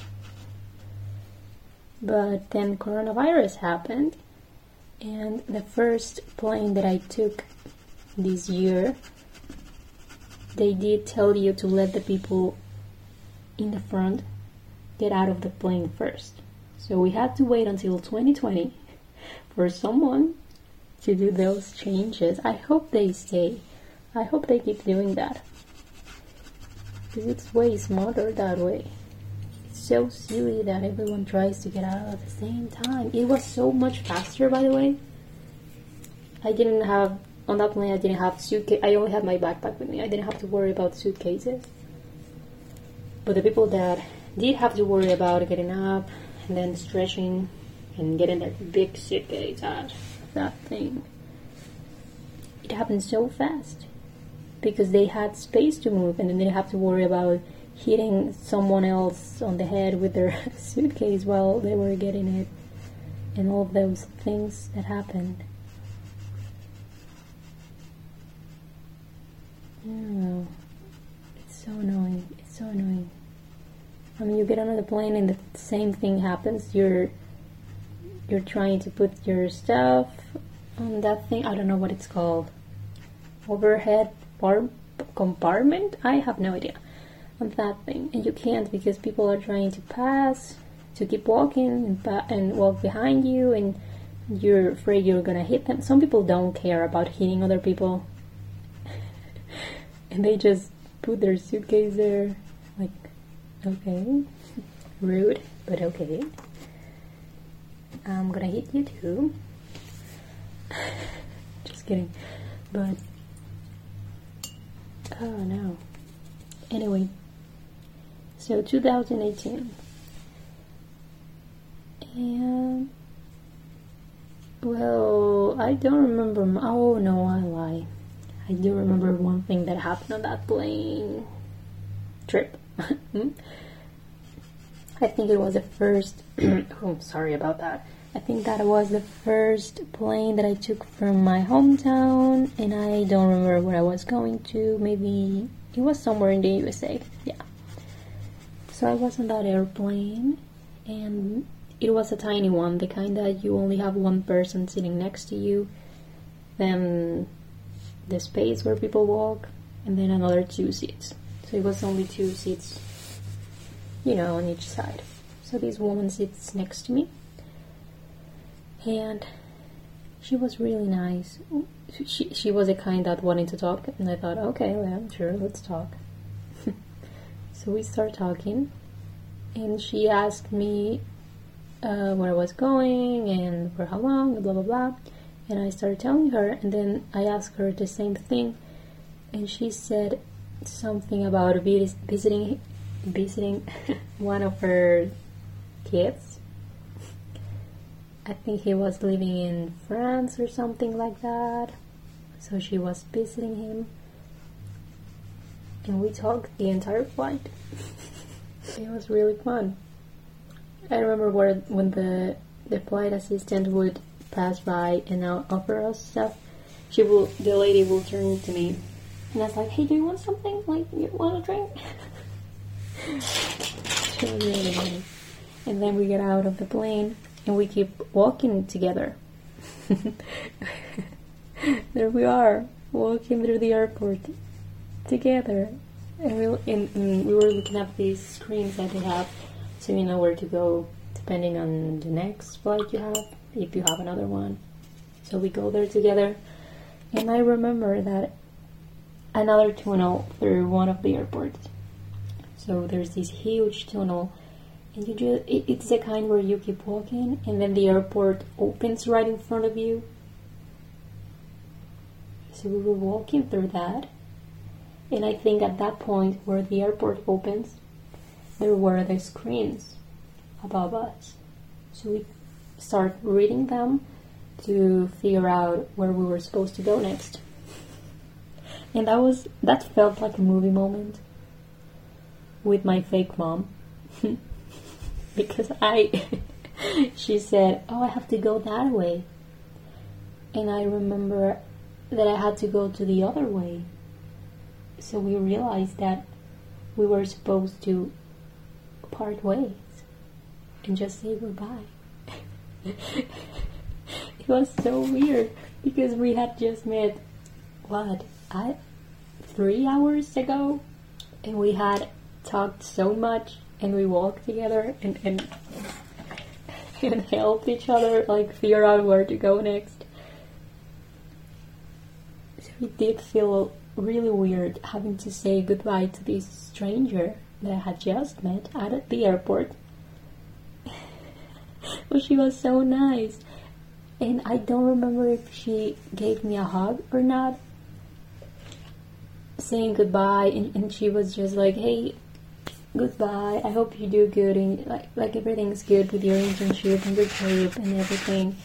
But then coronavirus happened, and the first plane that I took this year they did tell you to let the people in the front get out of the plane first. So we had to wait until 2020 for someone to do those changes. I hope they stay. I hope they keep doing that. Because it's way smarter that way. It's so silly that everyone tries to get out at the same time. It was so much faster, by the way. I didn't have, on that plane, I didn't have suitcase. I only had my backpack with me. I didn't have to worry about suitcases. But the people that did have to worry about getting up and then stretching and getting that big suitcase out that thing, it happened so fast because they had space to move and then they didn't have to worry about hitting someone else on the head with their *laughs* suitcase while they were getting it and all of those things that happened. Yeah, it's so annoying. It's so annoying. I mean, you get on the plane and the same thing happens. You're you're trying to put your stuff on that thing. I don't know what it's called. Overhead compartment. I have no idea on that thing, and you can't because people are trying to pass to keep walking and, pa- and walk behind you, and you're afraid you're gonna hit them. Some people don't care about hitting other people, and they just put their suitcase there. Like, okay, rude, but okay. I'm gonna hit you too. *sighs* Just kidding. But oh no. Anyway, so 2018, and well, I don't remember. Oh no, I lie. I do remember one thing that happened on that plane trip. *laughs* Hmm? I think it was the first. *clears throat* oh, sorry about that. I think that was the first plane that I took from my hometown, and I don't remember where I was going to. Maybe it was somewhere in the USA. Yeah. So I was on that airplane, and it was a tiny one, the kind that you only have one person sitting next to you, then the space where people walk, and then another two seats. So it was only two seats you know, on each side. So this woman sits next to me, and she was really nice. She she was a kind that wanted to talk, and I thought, okay, well, sure, let's talk. *laughs* so we start talking, and she asked me uh, where I was going and for how long, blah blah blah, and I started telling her, and then I asked her the same thing, and she said something about vis- visiting visiting *laughs* one of her kids. I think he was living in France or something like that. So she was visiting him. And we talked the entire flight. *laughs* it was really fun. I remember where when the the flight assistant would pass by and now offer us stuff, she will the lady will turn to me and I was like, Hey, do you want something? Like you want a drink? *laughs* She was really nice. And then we get out of the plane and we keep walking together. *laughs* there we are, walking through the airport together. And we, and, and we were looking at these screens that they have so you know where to go depending on the next flight you have, if you have another one. So we go there together. And I remember that another tunnel through one of the airports. So there's this huge tunnel, and you just it, it's the kind where you keep walking, and then the airport opens right in front of you. So we were walking through that, and I think at that point where the airport opens, there were the screens above us. So we start reading them to figure out where we were supposed to go next. And that was that felt like a movie moment with my fake mom. *laughs* because I *laughs* she said, "Oh, I have to go that way." And I remember that I had to go to the other way. So we realized that we were supposed to part ways and just say goodbye. *laughs* it was so weird because we had just met what I three hours ago and we had talked so much and we walked together and and, *laughs* and helped each other like figure out where to go next. So it did feel really weird having to say goodbye to this stranger that I had just met at the airport. But she was so nice. And I don't remember if she gave me a hug or not. Saying goodbye, and, and she was just like, hey, goodbye. I hope you do good and like like everything's good with your internship and your trip and everything.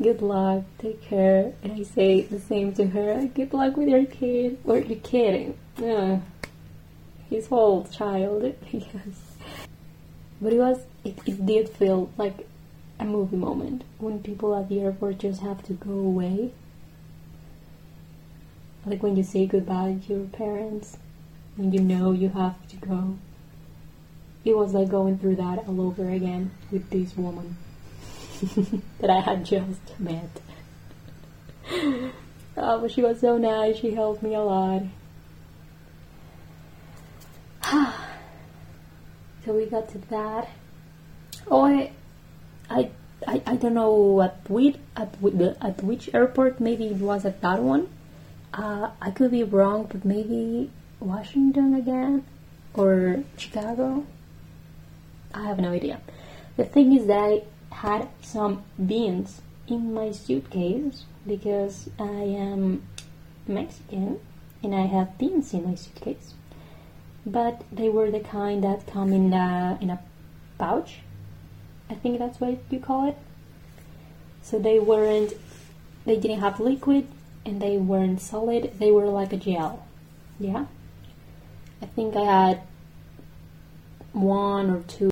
Good luck, take care. And I say the same to her. Good luck with your kid or your kid. Yeah, his whole child. *laughs* yes. But it was it, it did feel like a movie moment when people at the airport just have to go away. Like when you say goodbye to your parents and you know you have to go. It was like going through that all over again with this woman *laughs* that I had just met. *laughs* Oh, but she was so nice. She helped me a lot. *sighs* so we got to that. Oh, I, I, I, don't know at which at, at which airport. Maybe it was at that one. Uh, I could be wrong, but maybe Washington again or Chicago. I have no idea. The thing is that I had some beans in my suitcase because I am Mexican and I have beans in my suitcase. But they were the kind that come in a, in a pouch. I think that's what you call it. So they weren't, they didn't have liquid and they weren't solid. They were like a gel. Yeah? I think I had one or two.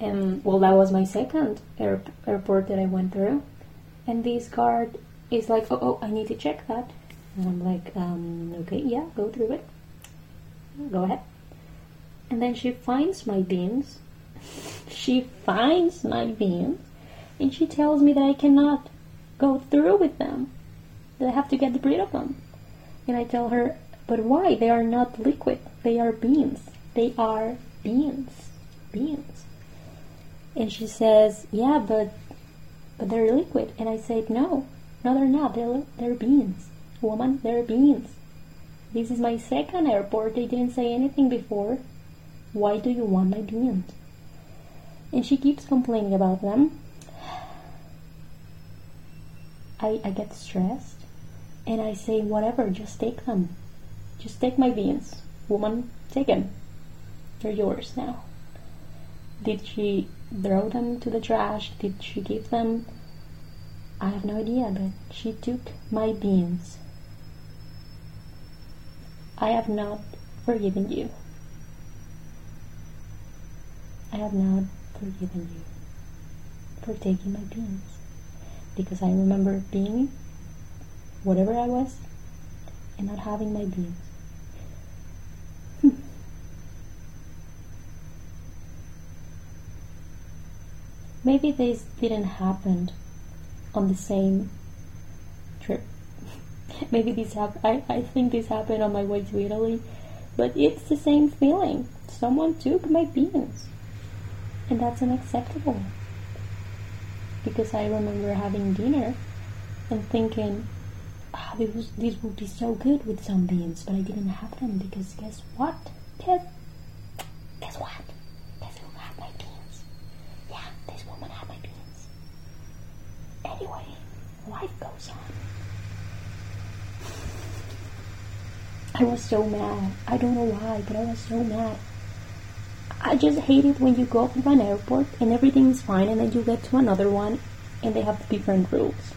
And well, that was my second air, airport that I went through. And this guard is like, oh, oh, I need to check that. And I'm like, um, okay, yeah, go through it. Go ahead. And then she finds my beans. She finds my beans. And she tells me that I cannot go through with them. That I have to get rid of them. And I tell her, but why? They are not liquid. They are beans. They are beans. Beans. And she says, yeah, but but they're liquid. And I said, no, no, they're not. They're they're beans, woman. They're beans. This is my second airport. They didn't say anything before. Why do you want my beans? And she keeps complaining about them. I, I get stressed and I say, whatever, just take them. Just take my beans. Woman, take them. They're yours now. Did she throw them to the trash? Did she give them? I have no idea, but she took my beans. I have not forgiven you. I have not forgiven you for taking my beans. Because I remember being whatever I was and not having my beans. Hmm. Maybe this didn't happen on the same trip. *laughs* Maybe this happened. I, I think this happened on my way to Italy, but it's the same feeling. Someone took my beans, and that's unacceptable. Because I remember having dinner and thinking, ah, this, this would be so good with some beans, but I didn't have them because guess what? Guess, guess what? This woman had my beans. Yeah, this woman had my beans. Anyway, life goes on. I was so mad. I don't know why, but I was so mad. I just hate it when you go from an airport and everything is fine and then you get to another one and they have different rules.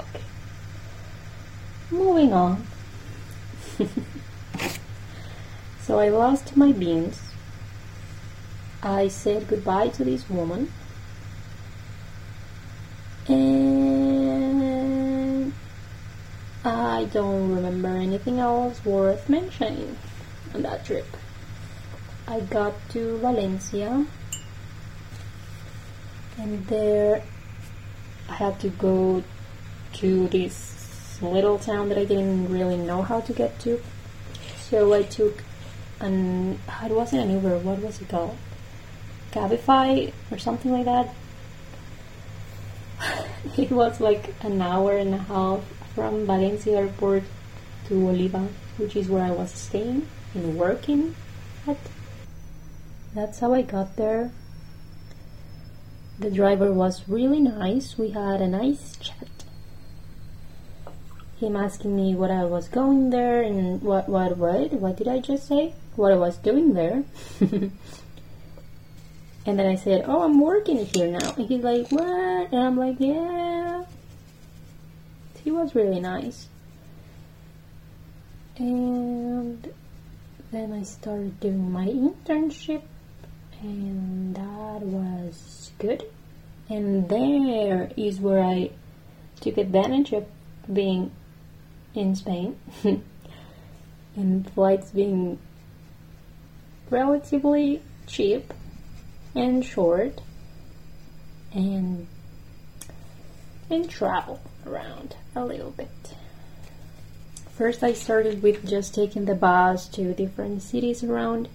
Okay. Moving on. *laughs* so I lost my beans I said goodbye to this woman don't remember anything else worth mentioning on that trip. I got to Valencia and there I had to go to this little town that I didn't really know how to get to. So I took an it wasn't an Uber. What was it called? Cabify or something like that. *laughs* it was like an hour and a half from Valencia Airport to Oliva, which is where I was staying and working at. That's how I got there. The driver was really nice. We had a nice chat. Him asking me what I was going there and what what what what did I just say? What I was doing there. *laughs* and then I said, "Oh, I'm working here now." And he's like, "What?" And I'm like, "Yeah." He was really nice. And then I started doing my internship and that was good. And there is where I took advantage of being in Spain *laughs* and flights being relatively cheap and short and and travel around a little bit. First I started with just taking the bus to different cities around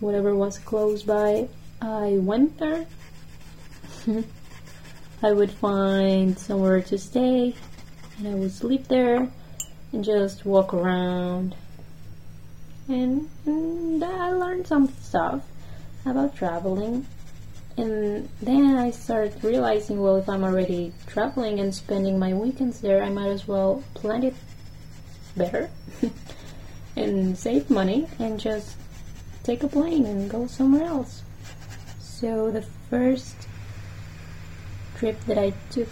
whatever was close by. I went there. *laughs* I would find somewhere to stay and I would sleep there and just walk around. And, and I learned some stuff about traveling. And then I started realizing, well, if I'm already traveling and spending my weekends there, I might as well plan it better *laughs* and save money and just take a plane and go somewhere else. So the first trip that I took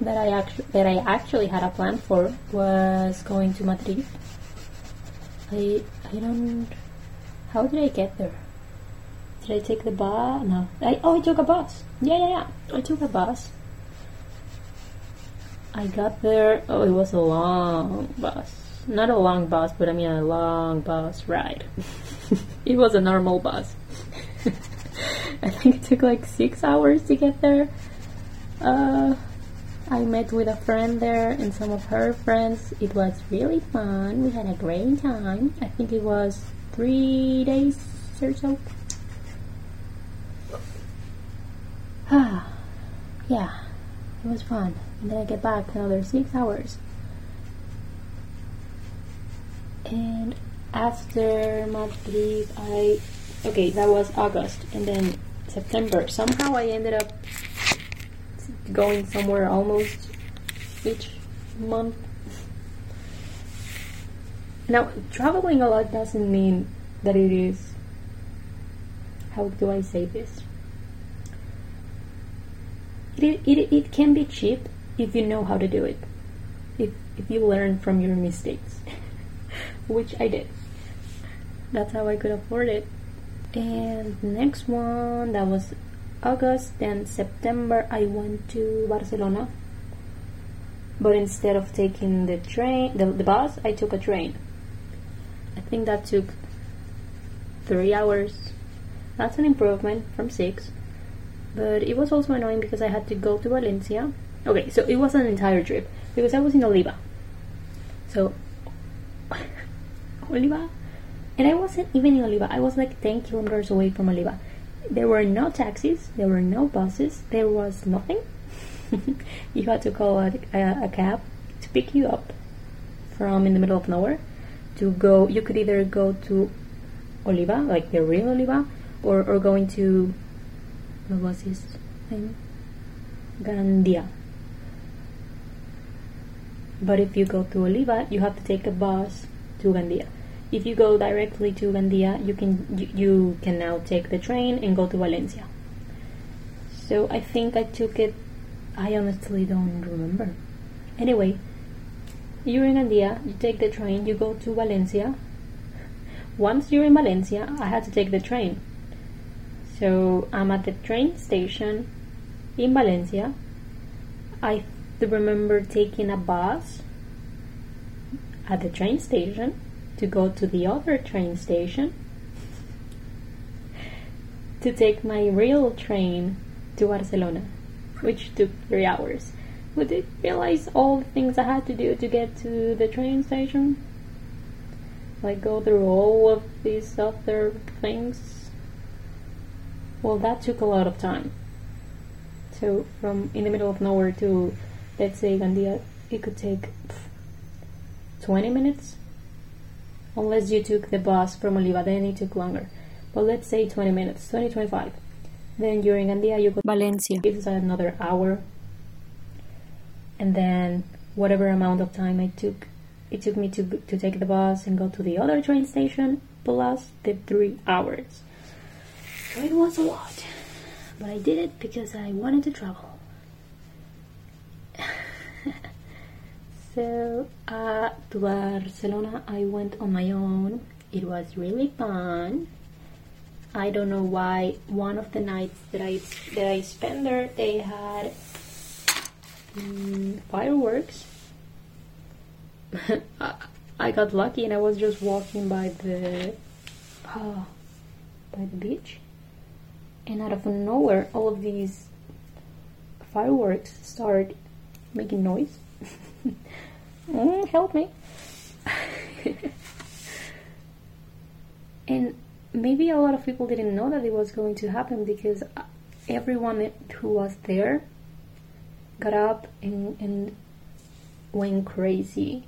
that I actually that I actually had a plan for was going to Madrid. I I don't how did I get there? Did I take the bus? No. I oh I took a bus. Yeah yeah yeah. I took a bus. I got there. Oh, it was a long bus. Not a long bus, but I mean a long bus ride. *laughs* it was a normal bus. *laughs* I think it took like six hours to get there. Uh, I met with a friend there and some of her friends. It was really fun. We had a great time. I think it was three days or so. Ah, yeah, it was fun. And then I get back another six hours. And after Madrid, I okay, that was August, and then September. Somehow I ended up going somewhere almost each month. Now, traveling a lot doesn't mean that it is. How do I say this? It, it, it can be cheap if you know how to do it. If, if you learn from your mistakes, *laughs* which I did. That's how I could afford it. And next one, that was August, then September, I went to Barcelona. But instead of taking the train, the, the bus, I took a train. I think that took three hours. That's an improvement from six. But it was also annoying because I had to go to Valencia. Okay, so it was an entire trip because I was in Oliva. So, *laughs* Oliva? And I wasn't even in Oliva, I was like 10 kilometers away from Oliva. There were no taxis, there were no buses, there was nothing. *laughs* you had to call a, a, a, cab to pick you up from in the middle of nowhere to go. You could either go to Oliva, like the real Oliva, or, or going to what was his name? Gandia. But if you go to Oliva, you have to take a bus to Gandia if you go directly to Gandia, you can you, you can now take the train and go to Valencia. So I think I took it. I honestly don't remember. Anyway, you're in Gandia, you take the train, you go to Valencia. Once you're in Valencia, I had to take the train. So I'm at the train station in Valencia. I remember taking a bus at the train station to go to the other train station to take my real train to Barcelona, which took three hours. Did you realize all the things I had to do to get to the train station? Like go through all of these other things? Well, that took a lot of time. So from in the middle of nowhere to, let's say, Gandia, it could take pff, 20 minutes. Unless you took the bus from Oliva, then it took longer. But let's say 20 minutes, 20, 25. Then during Gandia, you go Valencia. it's another hour. And then whatever amount of time I took, it took me to to take the bus and go to the other train station plus the three hours. It was a lot, but I did it because I wanted to travel. *laughs* so uh, to Barcelona, I went on my own. It was really fun. I don't know why one of the nights that I that I spent there they had mm, fireworks. *laughs* I- got lucky and I was just walking by the *sighs* by the beach, and out of nowhere, all of these fireworks start making noise. *laughs* Mm, help me! *laughs* and maybe a lot of people didn't know that it was going to happen because uh, everyone who was there got up and, and went crazy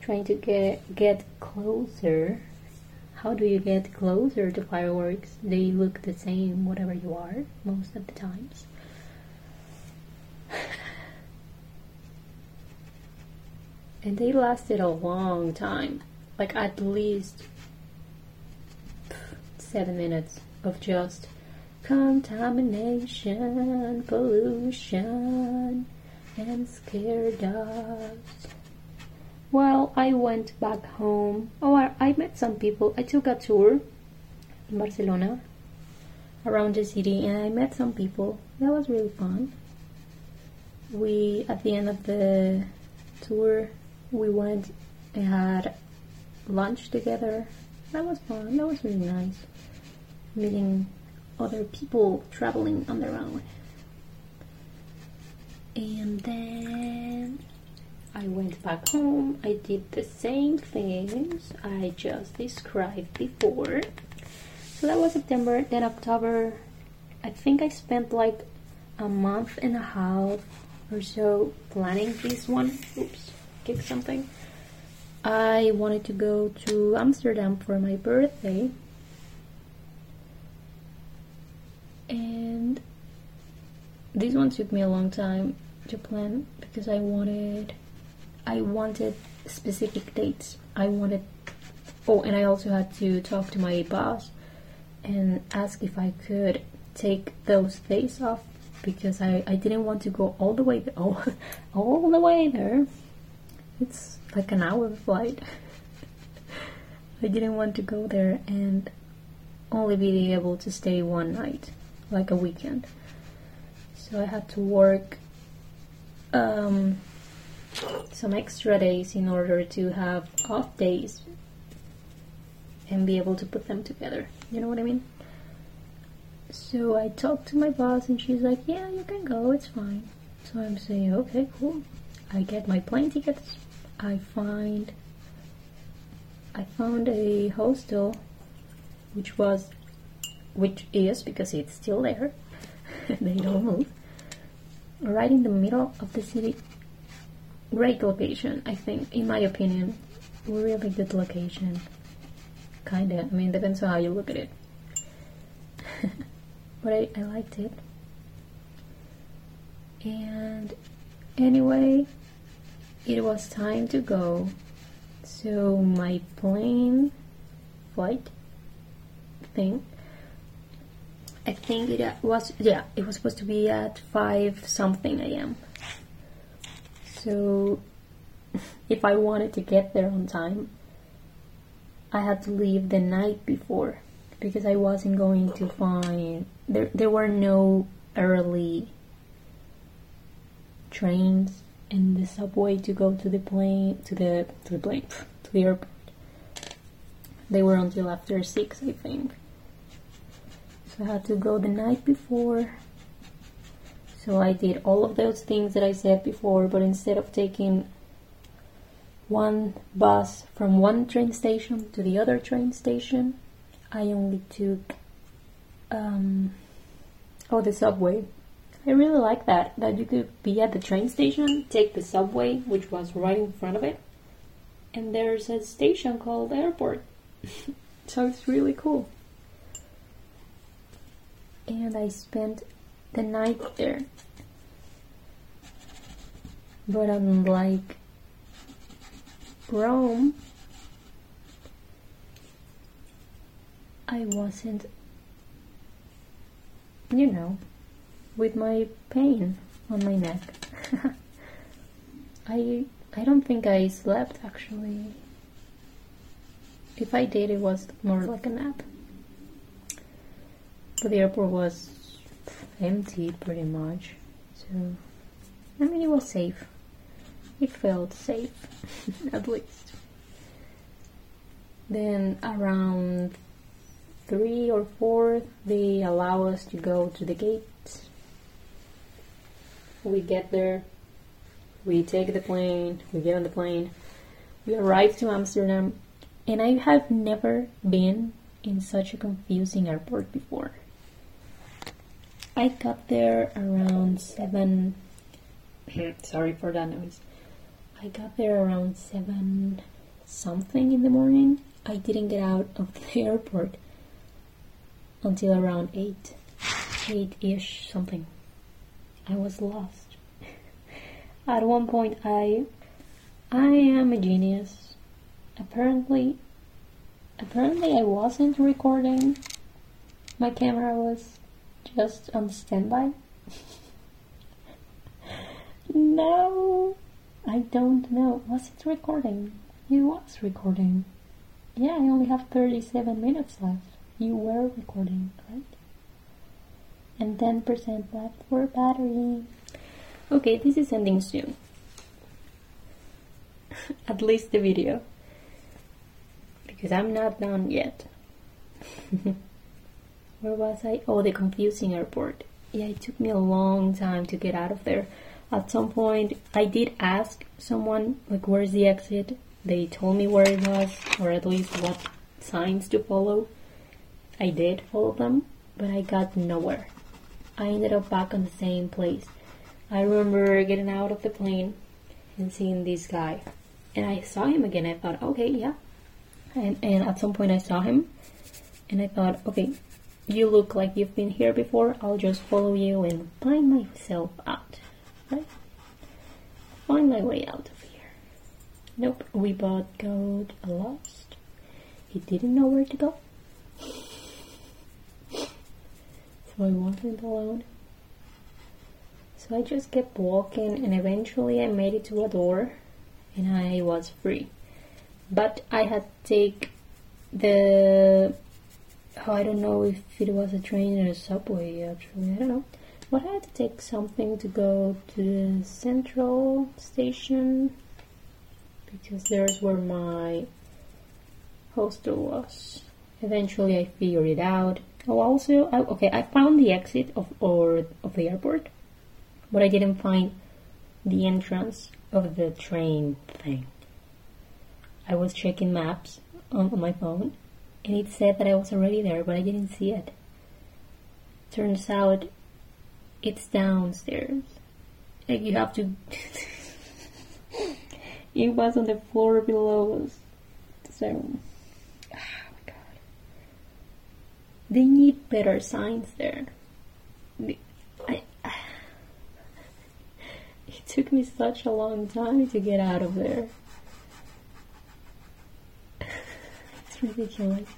trying to get get closer how do you get closer to fireworks they look the same whatever you are most of the times *sighs* and they lasted a long time like at least seven minutes of just contamination, pollution, and scare dogs. Well, I went back home. Oh, I, I met some people. I took a tour in Barcelona around the city and I met some people. That was really fun. We, at the end of the tour, we went and had lunch together. That was fun. That was really nice. Meeting other people traveling on their own. And then I went back home. I did the same things I just described before. So that was September. Then October, I think I spent like a month and a half or so planning this one. Oops, kick something. I wanted to go to Amsterdam for my birthday. And this one took me a long time to plan because I wanted I wanted specific dates. I wanted oh and I also had to talk to my boss and ask if I could take those days off because I, I didn't want to go all the way *laughs* all, all the way there. It's like an hour flight. *laughs* I didn't want to go there and only be able to stay one night, like a weekend. So I had to work um, some extra days in order to have off days and be able to put them together. You know what I mean? So I talked to my boss and she's like, Yeah, you can go, it's fine. So I'm saying, Okay, cool. I get my plane tickets. I find I found a hostel which was which is because it's still there. *laughs* they don't move. Right in the middle of the city. Great location, I think, in my opinion. Really good location. Kinda. I mean, depends on how you look at it. *laughs* but I, I liked it. And anyway, it was time to go. So my plane flight thing. I think it uh, was yeah, it was supposed to be at five something a.m. So if I wanted to get there on time, I had to leave the night before because I wasn't going to find there. There were no early trains in the subway to go to the plane to the to the plane to the airport. They were until after six, I think. So I had to go the night before. So I did all of those things that I said before, but instead of taking one bus from one train station to the other train station, I only took um, oh the subway. I really like that that you could be at the train station, take the subway, which was right in front of it, and there's a station called airport. *laughs* so it's really cool. And I spent the night there. But unlike Rome, I wasn't, you know, with my pain on my neck. *laughs* I I don't think I slept actually. If I did, it was more like a nap. But the airport was empty pretty much, so I mean it was safe. It felt safe, *laughs* at least. Then around three or four, they allow us to go to the gate We get there, we take the plane, we get on the plane, we arrive to Amsterdam, and I have never been in such a confusing airport before. I got there around seven. *clears throat* sorry for that noise. I got there around seven something in the morning. I didn't get out of the *laughs* airport until around eight, eight ish something. I was lost. *laughs* At one point, I, I am a genius. Apparently, apparently I wasn't recording. My camera was just on standby. *laughs* no, I don't know. Was it recording? It was recording. Yeah, I only have 37 minutes left. You were recording, right? And 10% left for battery. Okay, this is ending soon. *laughs* At least the video. Because I'm not done yet. *laughs* Where was I? Oh, the confusing airport. Yeah, it took me a long time to get out of there. At some point, I did ask someone, like, where's the exit? They told me where it was, or at least what signs to follow. I did follow them, but I got nowhere. I ended up back on the same place. I remember getting out of the plane and seeing this guy. And I saw him again. I thought, okay, yeah. And, and at some point I saw him and I thought, okay, you look like you've been here before. I'll just follow you and find myself out. Right? Find my way out of here. Nope, we both got lost. He didn't know where to go. so I wasn't alone. So I just kept walking and eventually I made it to a door and I was free. But I had to take the I don't know if it was a train or a subway actually, I don't know. But I had to take something to go to the central station because there's where my hostel was. Eventually I figured it out. Oh also I, okay, I found the exit of or of the airport, but I didn't find the entrance of the train thing. I was checking maps on my phone and it said that I was already there, but I didn't see it. Turns out it's downstairs. Like you have to. *laughs* it was on the floor below us. So. Oh my god. They need better signs there. I, *sighs* it took me such a long time to get out of there. Ridiculous.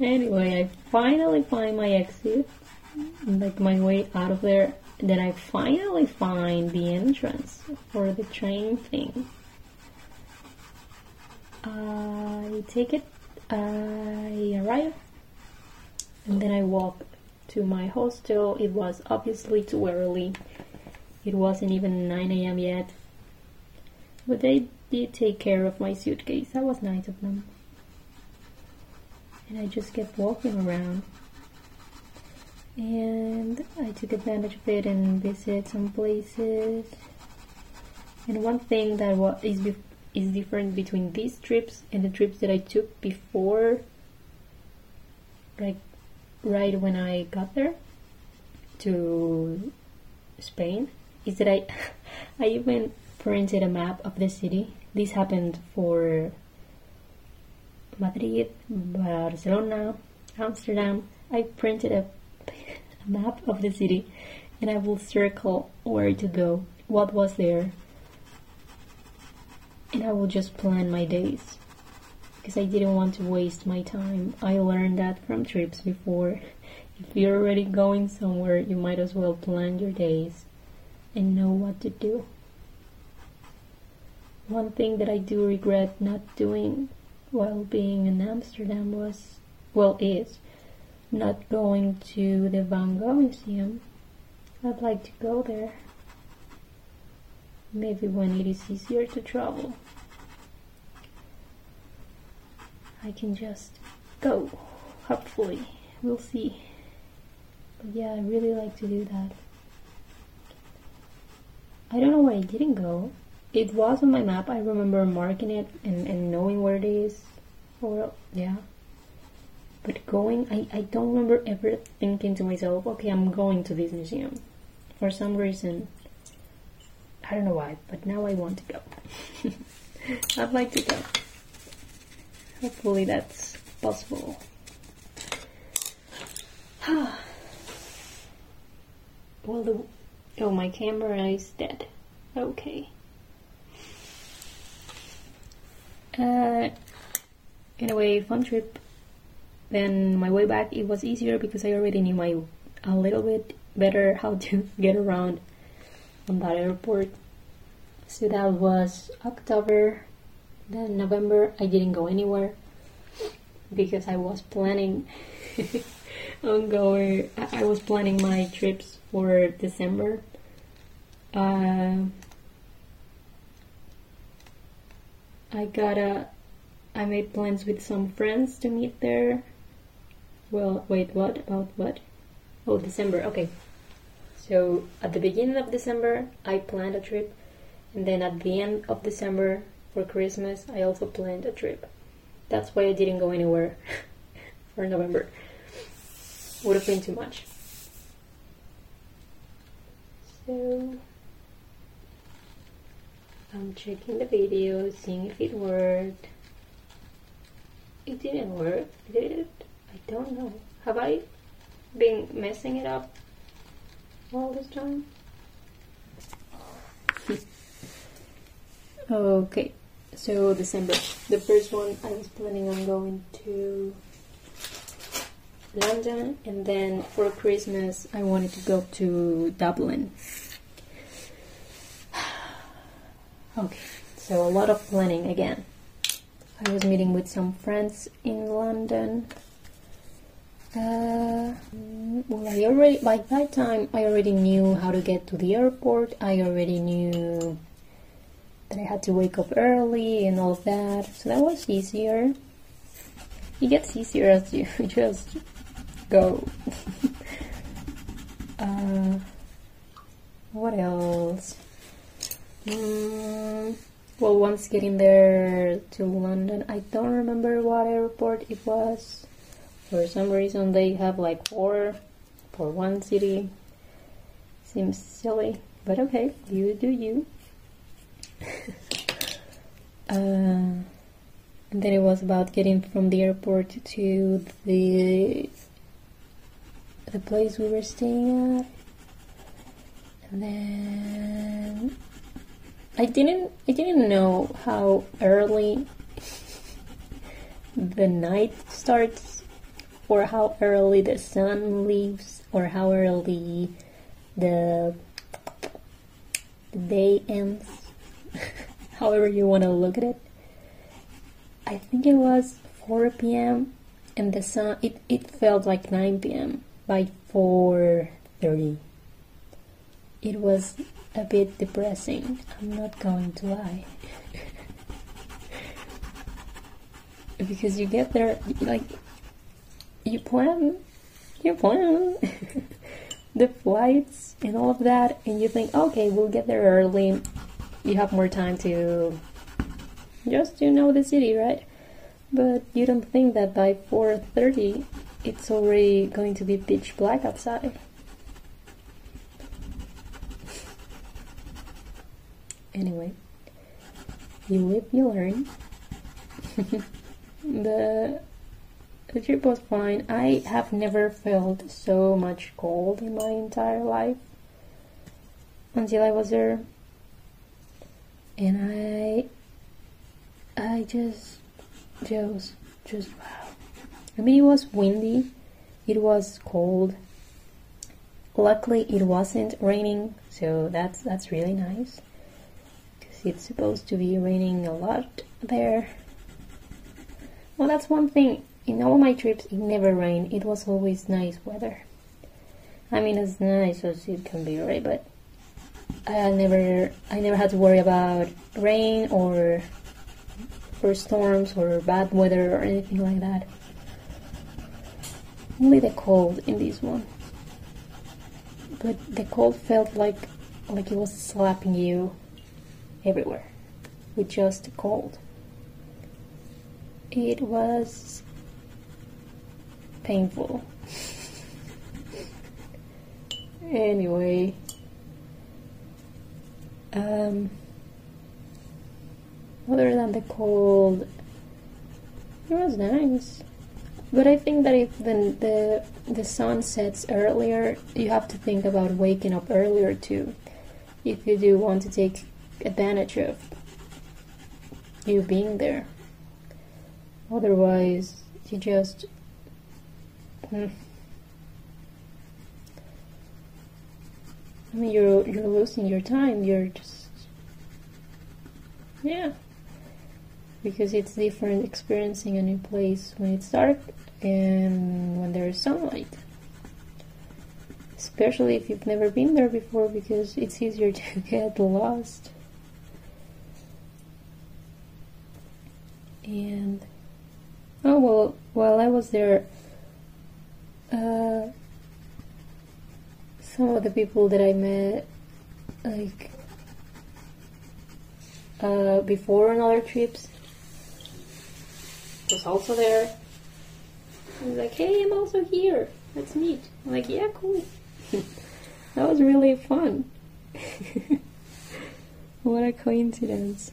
Anyway, I finally find my exit, like my way out of there. Then I finally find the entrance for the train thing. I take it, I arrive, and then I walk to my hostel. It was obviously too early. It wasn't even 9 a.m. yet. But they did take care of my suitcase. That was nice of them. And I just kept walking around. and I took advantage of it and visited some places. And one thing that is bef- is different between these trips and the trips that I took before, like right when I got there to Spain, is that I *laughs* I even printed a map of the city. This happened for Madrid, Barcelona, Amsterdam. I printed a, a *laughs* map of the city and I will circle where to go, what was there, and I will just plan my days because I didn't want to waste my time. I learned that from trips before. *laughs* If you're already going somewhere, you might as well plan your days and know what to do. One thing that I do regret not doing while being in Amsterdam was, well, is not going to the Van Gogh Museum. I'd like to go there. Maybe when it is easier to travel. I can just go. Hopefully. We'll see. But yeah, I really like to do that. I don't know why I didn't go. It was on my map. I remember marking it and, and knowing where it is. Or, yeah. But going, I, I don't remember ever thinking to myself, okay, I'm going to this museum. For some reason, I don't know why, but now I want to go. *laughs* I'd like to go. Hopefully that's possible. *sighs* well, the oh, my camera is dead. Okay. Uh, in a way, fun trip. Then my way back, it was easier because I already knew my a little bit better how to *laughs* get around on that airport. So that was October. Then November, I didn't go anywhere because I was planning *laughs* on going. I was planning my trips for December. Uh, I got a. I made plans with some friends to meet there. Well, wait, what about what? Oh, December. Okay. So at the beginning of December, I planned a trip, and then at the end of December for Christmas, I also planned a trip. That's why I didn't go anywhere *laughs* for November. Would have been too much. So I'm checking the video, seeing if it worked. It didn't work, did it? I don't know. Have I been messing it up all this time? *laughs* okay, so December. The first one I was planning on going to London, and then for Christmas I wanted to go to Dublin. Okay, so a lot of planning again. I was meeting with some friends in London. Uh, well, I already by that time I already knew how to get to the airport. I already knew that I had to wake up early and all that, so that was easier. It gets easier as you *laughs* just go. *laughs* uh, what else? Mm, well, once getting there to London, I don't remember what airport it was. For some reason, they have like four for one city. Seems silly, but okay, you do you. *laughs* uh, and then it was about getting from the airport to the the place we were staying at, and then I didn't I didn't know how early the night starts or how early the sun leaves or how early the, day ends *laughs* however you want to look at it I think it was 4 p.m. and the sun it, it felt like 9 p.m. by 4:30 it was a bit depressing. I'm not going to lie. *laughs* because you get there, like, you plan you plan *laughs* the flights and all of that, and you think, okay, we'll get there early. You have more time to just to know the city, right? But you don't think that by 4:30 it's already going to be pitch black outside. Anyway, you live, you learn. the the trip was fine. I have never felt so much cold in my entire life until I was there. And I I just just just wow. I mean it was windy, it was cold. Luckily it wasn't raining, so that's that's really nice. It's supposed to be raining a lot there. Well, that's one thing. In all my trips it never rained. It was always nice weather. I mean as nice as it can be right? But i never i never had to worry about rain or or storms or bad weather or anything like that. Only the cold in this one. But the cold felt like like it was slapping you everywhere with just cold it was painful. *laughs* anyway, um, other than the cold, it was nice. But I think that if the, the the sun sets earlier, you have to think about waking up earlier too. If you do want to take advantage of you being there. Otherwise, you just hmm. I mean, you're you're losing your time. You're just yeah, because it's different experiencing a new place when it's dark and when there is sunlight. Especially if you've never been there before, because it's easier *laughs* to get lost. And oh well, while I was there uh, some of the people that I met, like uh, before on other trips, was also there. I was like, "Hey, I'm also here. Let's meet." I'm like, "Yeah, cool." *laughs* that was really fun. *laughs* what a coincidence.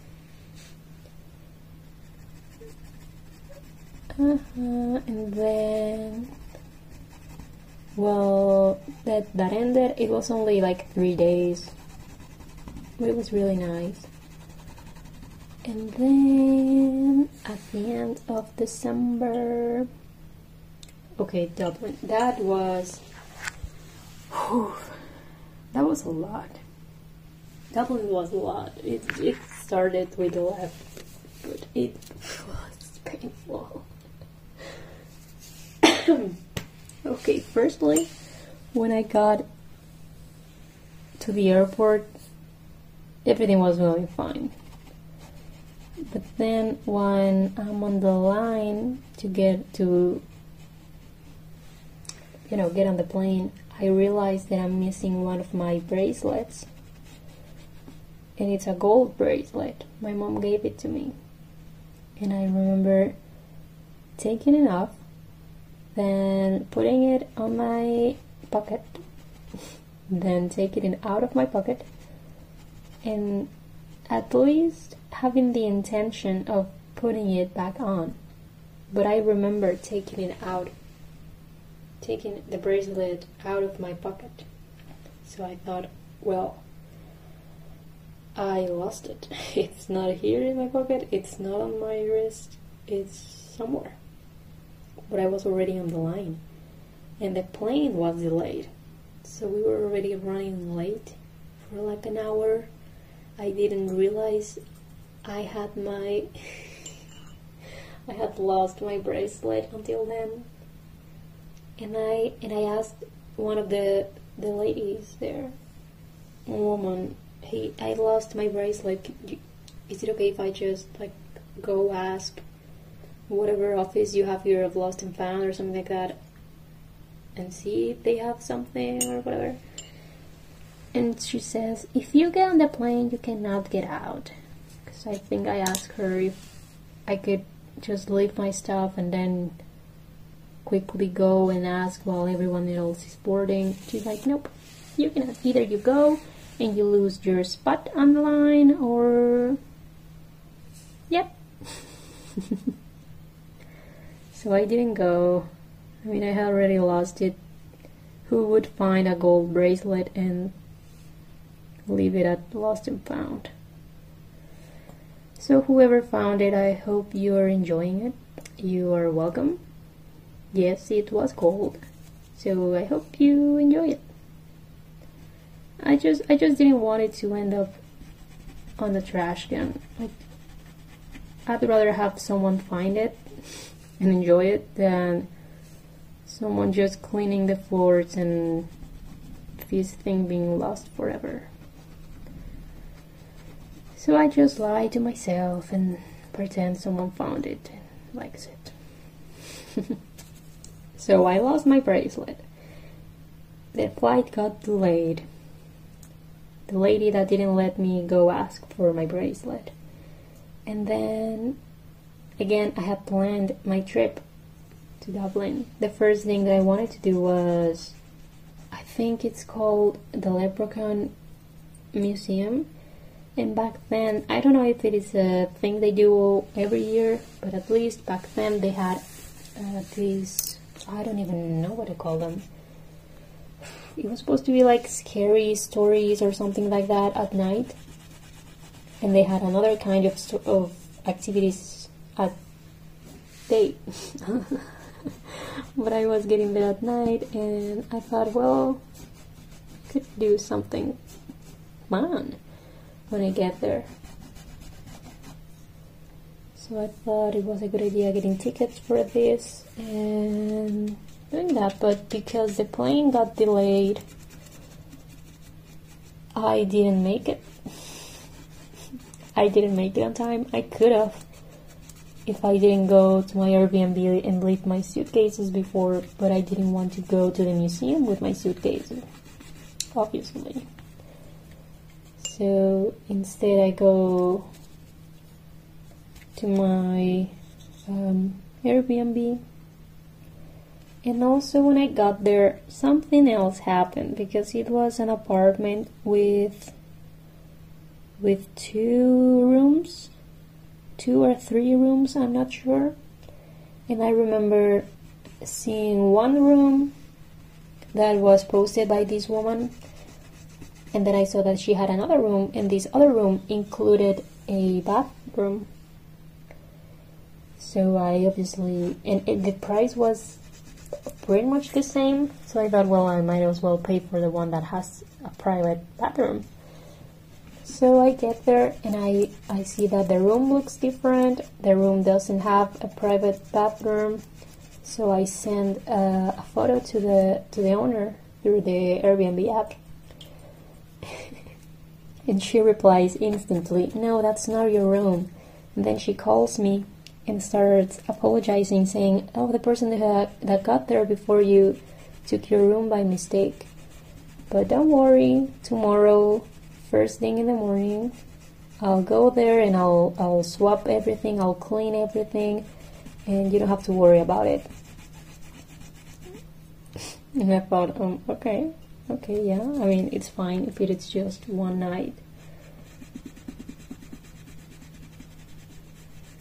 Uh-huh. And then well, that that ended. It was only like three days, it was really nice. And then at the end of December, okay, Dublin. That was, whew, that was a lot. Dublin was a lot. It it started with the left, but it was painful. Okay, firstly, when I got to the airport, everything was going fine. But then when I'm on the line to get to, you know, get on the plane, I realized that I'm missing one of my bracelets. And it's a gold bracelet. My mom gave it to me. And I remember taking it off then putting it on my pocket, then taking it out of my pocket, and at least having the intention of putting it back on. But I remember taking it out, taking the bracelet out of my pocket. So I thought, well, I lost it. *laughs* It's not here in my pocket, it's not on my wrist, it's somewhere but I was already on the line. And the plane was delayed. So we were already running late for like an hour. I didn't realize I had my *laughs* I had lost my bracelet until then. And I and I asked one of the the ladies there, woman, hey, I lost my bracelet. Is it okay if I just like go ask whatever office you have here of lost and found or something like that. and see if they have something or whatever. And she says, if you get on the plane, you cannot get out. Because I think I asked her if I could just leave my stuff and then quickly go and ask while everyone else is boarding. She's like, nope. You can either you go and you lose your spot on the line, or yep. *laughs* so I didn't go. I mean, I had already lost it. Who would find a gold bracelet and leave it at lost and found? So, whoever found it, I hope you are enjoying it. You are welcome. Yes, it was cold. So, I hope you enjoy it. I just I just didn't want it to end up on the trash can. Like I'd rather have someone find it and enjoy it than someone just cleaning the floors and this thing being lost forever. So I just lie to myself and pretend someone found it and likes it. *laughs* so I lost my bracelet. The flight got delayed the lady that didn't let me go ask for my bracelet. And then again, I had planned my trip to Dublin. The first thing that I wanted to do was I think it's called the Leprechaun Museum. And back then, I don't know if it is a thing they do every year, but at least back then they had uh, these, I don't even know what to call them it was supposed to be like scary stories or something like that at night. And they had another kind of, of activities *laughs* but I was getting there at night and I thought, well, I could do something fun when I get there. So I thought it was a good idea getting tickets for this and doing that, but because the plane got delayed, I didn't make it. *laughs* I didn't make it on time. I could have if I didn't go to my Airbnb and leave my suitcases before, but I didn't want to go to the museum with my suitcases, obviously. So instead, I go to my um, Airbnb and also when I got there, something else happened because it was an apartment with with two rooms, two or three rooms, I'm not sure. And I remember seeing one room that was posted by this woman and then I saw that she had another room and this other room included a bathroom. So I obviously and it, the price was pretty much the same. So I thought, well, I might as well pay for the one that has a private bathroom. So I get there and I, I see that the room looks different. The room doesn't have a private bathroom. So I send a photo to the to the owner through the Airbnb app. *laughs* and she replies instantly, "No, that's not your room." And then she calls me and starts apologizing, saying, "Oh, the person that that got there before you took your room by mistake." But don't worry, tomorrow, first thing in the morning, I'll go there and I'll I'll swap everything, I'll clean everything, and you don't have to worry about it. and I thought, um, okay, okay, yeah. I mean, it's fine if it is just one night.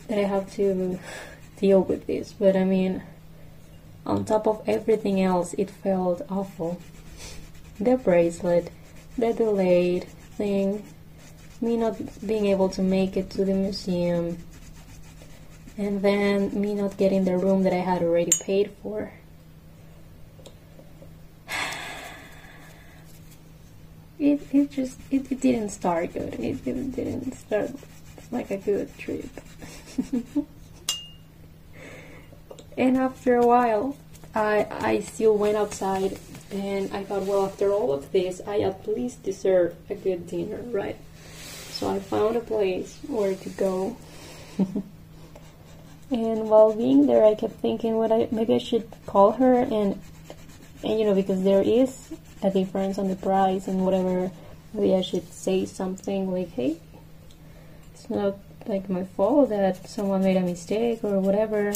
that I have to *laughs* deal with this, but I mean, on top of everything else, it felt awful. The bracelet, the delayed thing, me not being able to make it to the museum, and then me not getting the room that I had already paid for. *sighs* It, it just it, it didn't start good. It, it didn't start like a good trip. *laughs* and after a while, I I still went outside and I thought, well, after all of this, I at least deserve a good dinner, right? So I found a place where to go. *laughs* and while being there, I kept thinking, what I maybe I should call her and and you know because there is a difference on the price and whatever maybe I should say something like hey it's not like my fault that someone made a mistake or whatever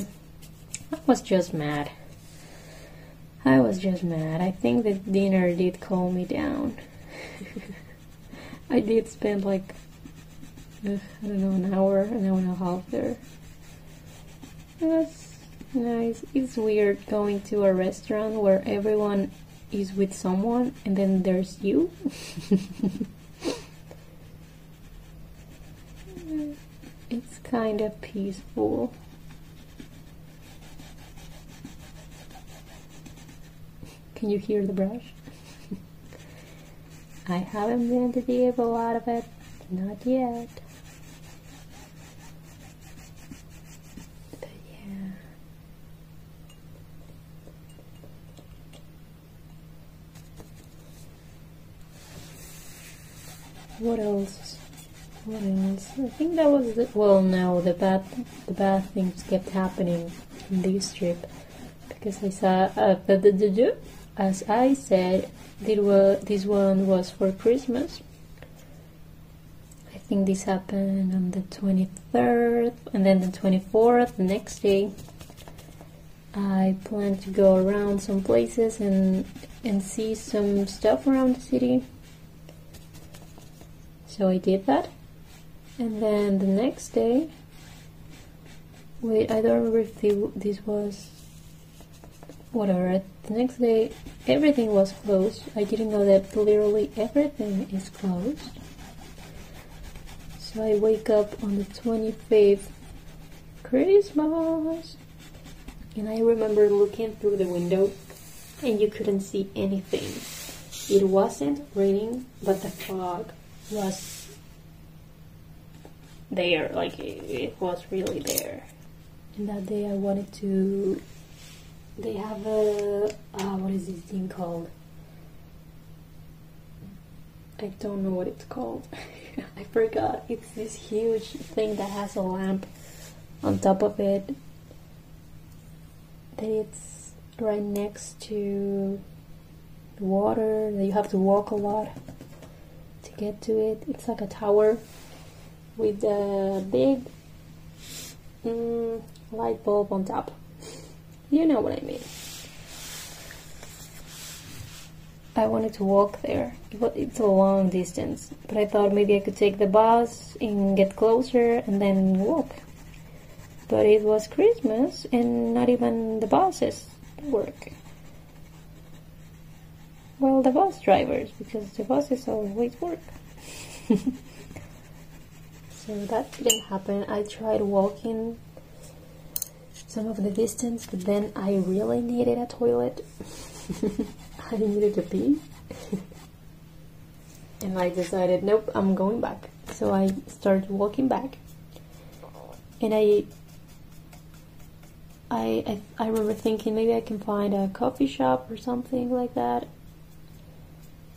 I was just mad I was just mad I think the dinner did calm me down I did spend like uh, I don't know an hour an hour and a half there That's nice it's weird going to a restaurant where everyone is with someone and then there's you. *laughs* it's kind of peaceful. Can you hear the brush? *laughs* I haven't been to the a lot of it, not yet. But yeah. What else? What else? I think that was the, well. No, the bad the bad things kept happening in this trip because I saw uh, the, the, the, the, as I said, this this one was for Christmas. I think this happened on the twenty third, and then the twenty fourth, the next day. I plan to go around some places and and see some stuff around the city. So I did that. And then the next day, wait, I don't remember if this was whatever. The next day, everything was closed. I didn't know that literally everything is closed. So I wake up on the 25th, Christmas. And I remember looking through the window and you couldn't see anything. It wasn't raining, but the fog was there, like it, it was really there. And that day I wanted to. They have a. Uh, what is this thing called? I don't know what it's called. *laughs* I forgot. It's this huge thing that has a lamp on top of it. That it's right next to the water. That you have to walk a lot to get to it. It's like a tower with a big mm, light bulb on top. You know what I mean. I wanted to walk there. It's a long distance, but I thought maybe I could take the bus and get closer and then walk. But it was Christmas and not even the buses work. Well, the bus drivers, because the buses always work. *laughs* so that didn't happen. I tried walking some of the distance, but then I really needed a toilet. *laughs* I needed to pee. *laughs* and I decided, nope, I'm going back. So I started walking back. And I I, I, I remember thinking maybe I can find a coffee shop or something like that.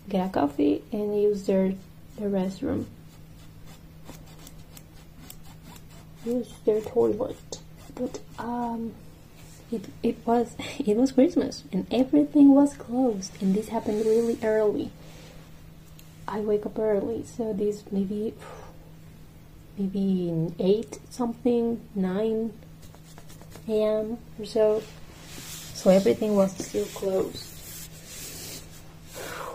Get a coffee and use their their restroom. Use their toilet. But um it it was *laughs* it was Christmas and everything was closed and this happened really early. I wake up early, so this maybe *sighs* maybe eight something, nine a.m. or so. So everything was still closed. *sighs*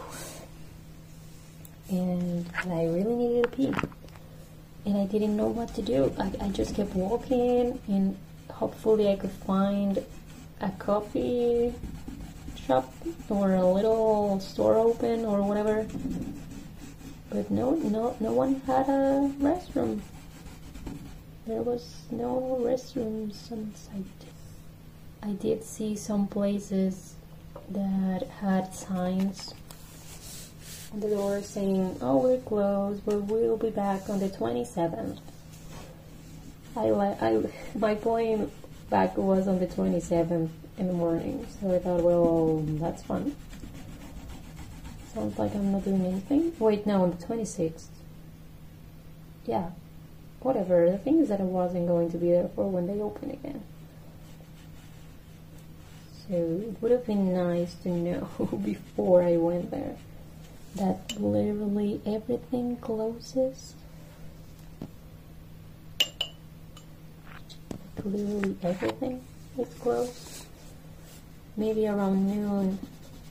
And I really needed to pee. And I didn't know what to do. I, I just kept walking and hopefully I could find a coffee shop or a little store open or whatever. But no, no, no one had a restroom. There was no restrooms on site. I did see some places that had signs on the door saying, "Oh, we're closed, but we'll be back on the 27th." I I my plane back was on the 27th in the morning, so I thought, well, that's fun. Sounds like I'm not doing anything. Wait, no, on the 26th. Yeah, whatever. The thing is that I wasn't going to be there for when they open again. So it would have been nice to know *laughs* before I went there that literally everything closes. Literally everything is closed. Maybe around noon,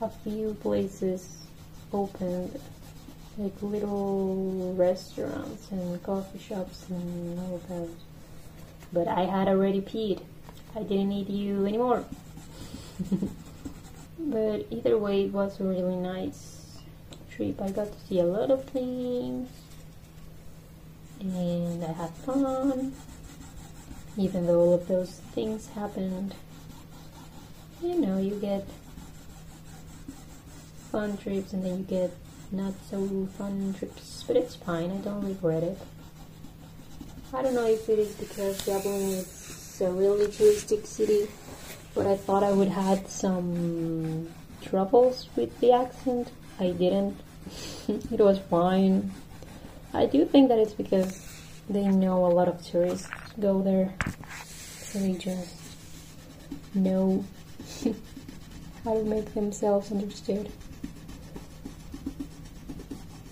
a few places opened, like little restaurants and coffee shops and all that. But I had already peed. I didn't need you anymore. *laughs* but either way, it was a really nice trip. I got to see a lot of things and I had fun. Even though all of those things happened, you know, you get fun trips and then you get not so fun trips, but it's fine. I don't regret it. I don't know if it is because Dublin is a really touristic city, but I thought I would have some troubles with the accent. I didn't. *laughs* it was fine. I do think that it's because they know a lot of tourists go there, so they just know *laughs* how to make themselves understood.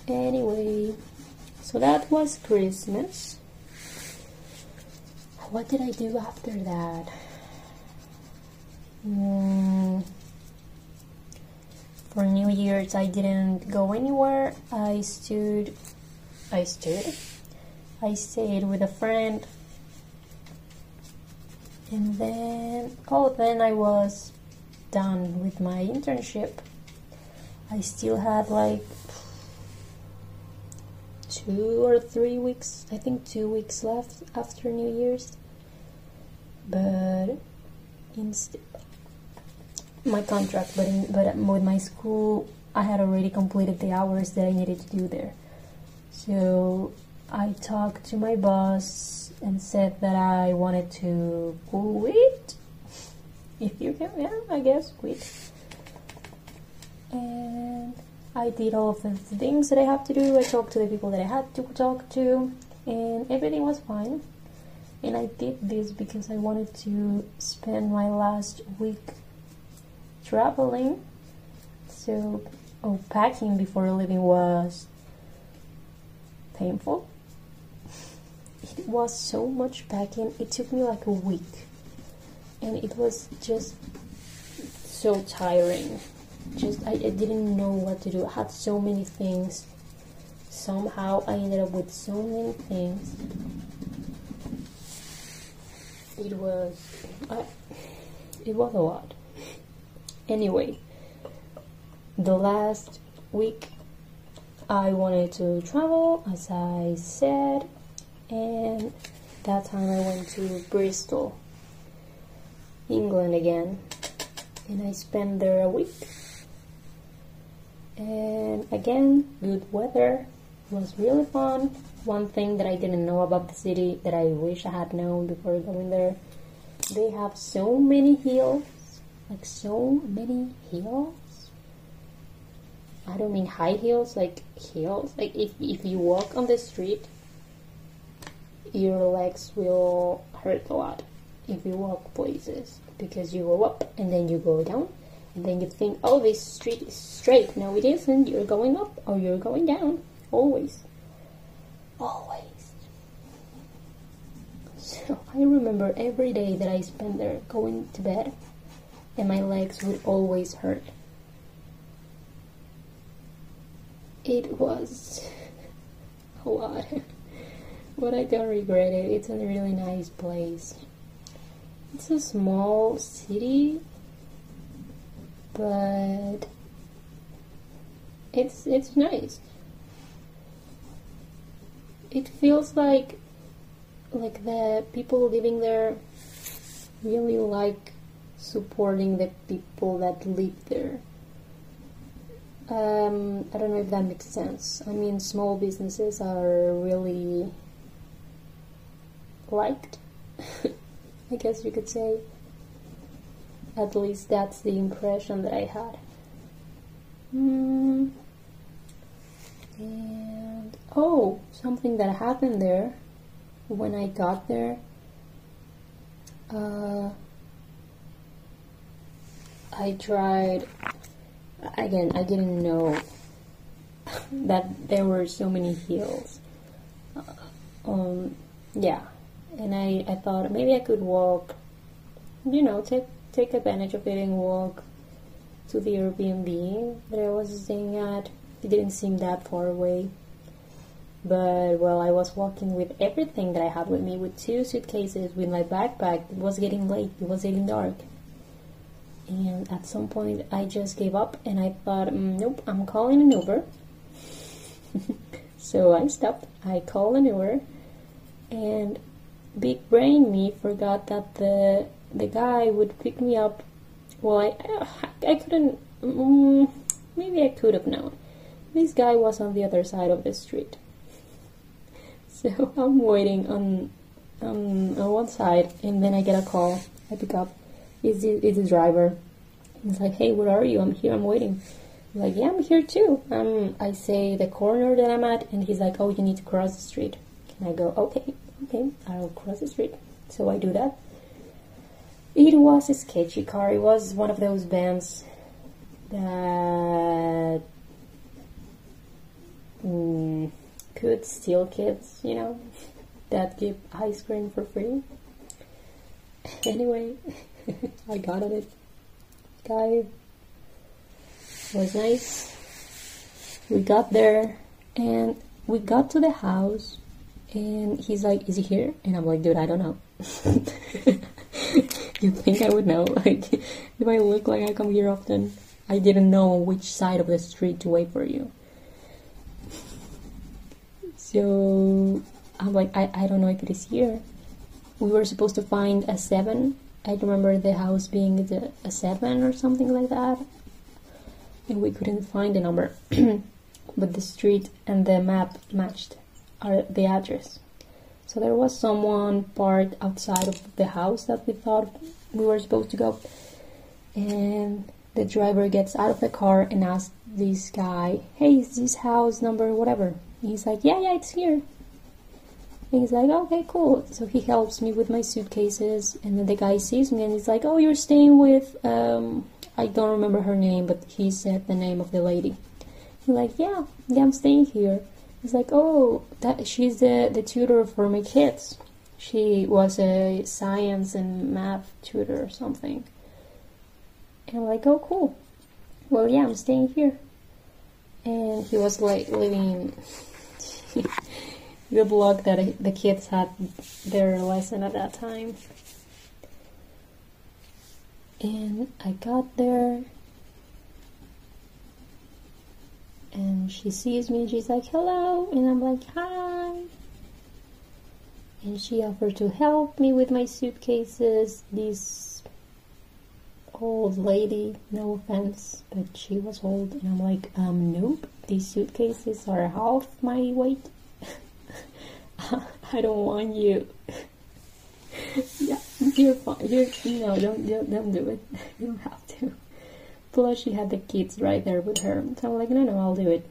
Anyway, so that was Christmas. What did I do after that? Mm, for New Year's, I didn't go anywhere. I stood. I stood. I stayed with a friend. And then, oh, then I was done with my internship. I still had like two or three weeks, I think two weeks left after New Year's. But instead, my contract, but in, but with my school, I had already completed the hours that I needed to do there. So I talked to my boss and said that I wanted to quit. If you can, yeah, I guess quit. And I did all of the things that I have to do. I talked to the people that I had to talk to, and everything was fine. And I did this because I wanted to spend my last week traveling. So, oh, packing before leaving was painful. Was so much packing. It took me like a week. And it was just so tiring just I, I didn't know what to do. I had so many things. Somehow I ended up with so many things. It was I, it was a lot. Anyway, the last week I wanted to travel, as I said, and that time I went to Bristol, England again, and I spent there a week. And again good weather. Was really fun. One thing that i didn't know about the city that i wish i had known before going there they have so many hills like so many hills. I don't mean high heels like heels like if, if you walk on the street your legs will hurt a lot if you walk places because you go up and then you go down and then you think, oh, this street is straight. No, it isn't. You're going up or you're going down. Always. Always. So I remember every day that I spent there going to bed, and my legs would always hurt. It was *laughs* a lot, but I don't regret it. It's a really nice place. It's a small city but it's it's nice. It feels like like the people living there really like supporting the people that live there. Um, I don't know if that makes sense. I mean, small businesses are really liked, *laughs* I guess you could say. At least that's the impression that I had. Mm. And oh, something that happened there when I got there. Uh, I tried. Again, I didn't know *laughs* that there were so many heels. Um, yeah, and I, I thought maybe I could walk. You know, take take advantage of it and walk to the Airbnb that I was staying at. It didn't seem that far away. But well, I was walking with everything that I had with me, with two suitcases, with my backpack. It was getting late. It was getting dark. And at some point, I just gave up, and I thought, mm, nope, I'm calling an Uber. *laughs* so I stopped. I called an Uber, and big brain me forgot that the the guy would pick me up. Well, I I couldn't. Mm, maybe I could have known. This guy was on the other side of the street. *laughs* So I'm waiting on um, on one side, and then I get a call. I pick up. It's the, it's the driver. He's like, "Hey, where are you? I'm here. I'm waiting." I'm like, "Yeah, I'm here too." Um, I say the corner that I'm at, and he's like, "Oh, you need to cross the street." And I go, "Okay, okay, I'll cross the street." So I do that. It was a sketchy car. It was one of those bands that. Mm, could steal kids, you know, that give ice cream for free. Anyway, *laughs* I got on it. Guy was nice. We got there and we got to the house and he's like, Is he here? And I'm like, dude, I don't know. *laughs* you think I would know? *laughs* Like if I look like I come here often, I didn't know which side of the street to wait for you. So I'm like, I, I don't know if it is here. We were supposed to find a seven. I remember the house being the, a seven or something like that. And we couldn't find the number. *clears throat* but the street and the map matched the address. So there was someone parked outside of the house that we thought we were supposed to go. And the driver gets out of the car and asks this guy, Hey, is this house number whatever? he's like, yeah, yeah, it's here. And he's like, okay, cool. So he helps me with my suitcases, and then the guy sees me and he's like, oh, you're staying with, um, I don't remember her name, but he said the name of the lady. He's like, yeah, yeah, I'm staying here. He's like, oh, that she's the the tutor for my kids. She was a science and math tutor or something. And I'm like, oh, cool. Well, yeah, I'm staying here. And he was like living Good luck *laughs* that the kids had their lesson at that time. And I got there, and she sees me and she's like, hello, and I'm like, hi. And she offered to help me with my suitcases. This old lady, no offense, but she was old, and I'm like, um, nope, these suitcases are half my weight. *laughs* I don't want you. *laughs* yeah, you're fine. You're, no, don't, don't, don't do it. *laughs* You don't have to. Plus, she had the kids right there with her. So I'm like, no, no, I'll do it.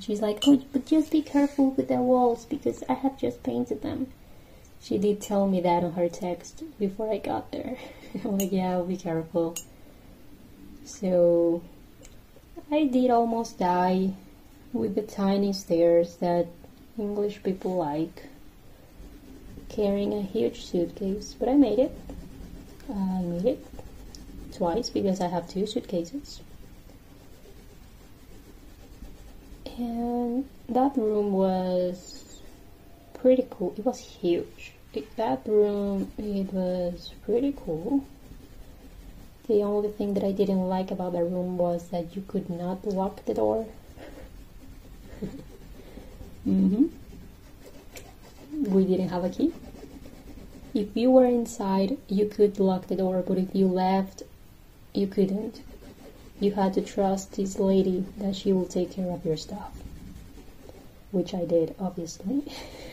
She's like, oh, but just be careful with the walls because I have just painted them. She did tell me that on her text before I got there. *laughs* I'm like, yeah, I'll be careful. So I did almost die with the tiny stairs that English people like, carrying a huge suitcase, but I made it. I made it twice because I have two suitcases. And that room was pretty cool. It was huge. that room, it was pretty cool. The only thing that I didn't like about the room was that you could not lock the door. *laughs* mm-hmm. We didn't have a key. If you were inside, you could lock the door, but if you left, you couldn't. You had to trust this lady that she will take care of your stuff. Which I did, obviously. *laughs*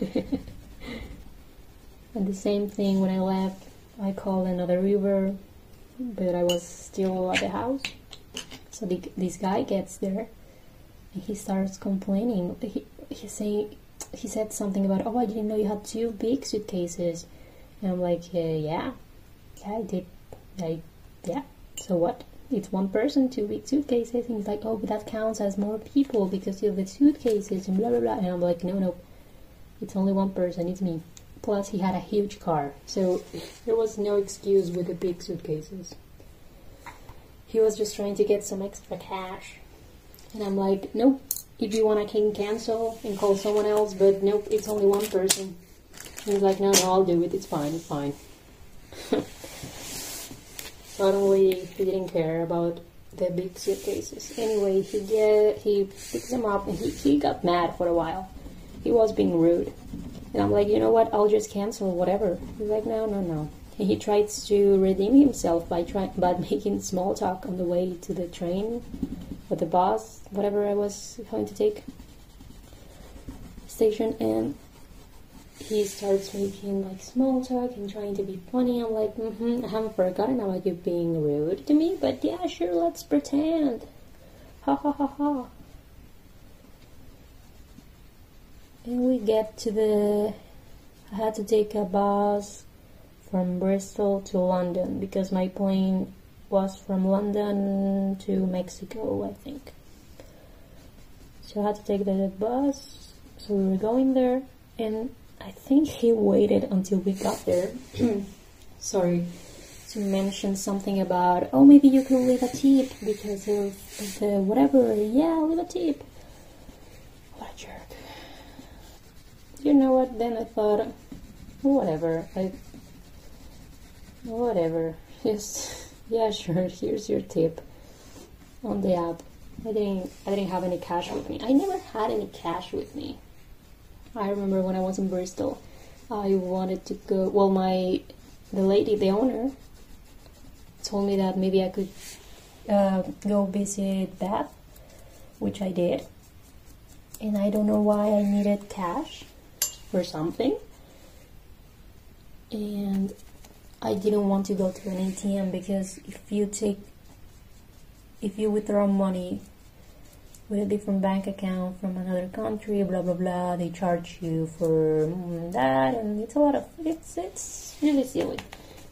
and the same thing when I left, I called another Uber but I was still at the house. So the, this guy gets there and he starts complaining. He, he saying he said something about oh I didn't know you had two big suitcases, and I'm like uh, yeah, yeah I did, I yeah. So what? it's one person, two big suitcases. And he's like, oh, but that counts as more people because of the suitcases and blah blah blah. And I'm like, no, no, it's only one person. It's me. Plus, he had a huge car, so there was no excuse with the big suitcases. He was just trying to get some extra cash, and I'm like, nope. If you want, I can cancel and call someone else, but nope, it's only one person. He's like, no, no, I'll do it. It's fine. It's fine. *laughs* Suddenly, he didn't care about the big suitcases. Anyway, he get he picks them up and he, he got mad for a while. He was being rude. And I'm like, you know what, I'll just cancel whatever. He's like, no, no, no. And he tries to redeem himself by trying by *laughs* making small talk on the way to the train or the bus, whatever I was going to take station and he starts making like small talk and trying to be funny. I'm like, mm-hmm, I haven't forgotten about you being rude to me, but yeah, sure, let's pretend. Ha ha ha ha. And we get to the. I had to take a bus from Bristol to London because my plane was from London to Mexico, I think. So I had to take the bus. So we were going there, and I think he waited until we got there. *clears throat* Sorry, to mention something about, oh, maybe you could leave a tip because of the whatever. Yeah, leave a tip. What a jerk. You know what? Then I thought, whatever. I whatever. *laughs* Just yeah, sure. Here's your tip on the app. I didn't I didn't have any cash with me. I never had any cash with me. I remember when I was in Bristol, I wanted to go. Well, my the lady, the owner, told me that maybe I could uh, go visit Bath, which I did. And I don't know why I needed cash for something. And I didn't want to go to an ATM because if you take, if you withdraw money with a different bank account from another country, blah blah blah. They charge you for that, and it's a lot of it's it's really silly.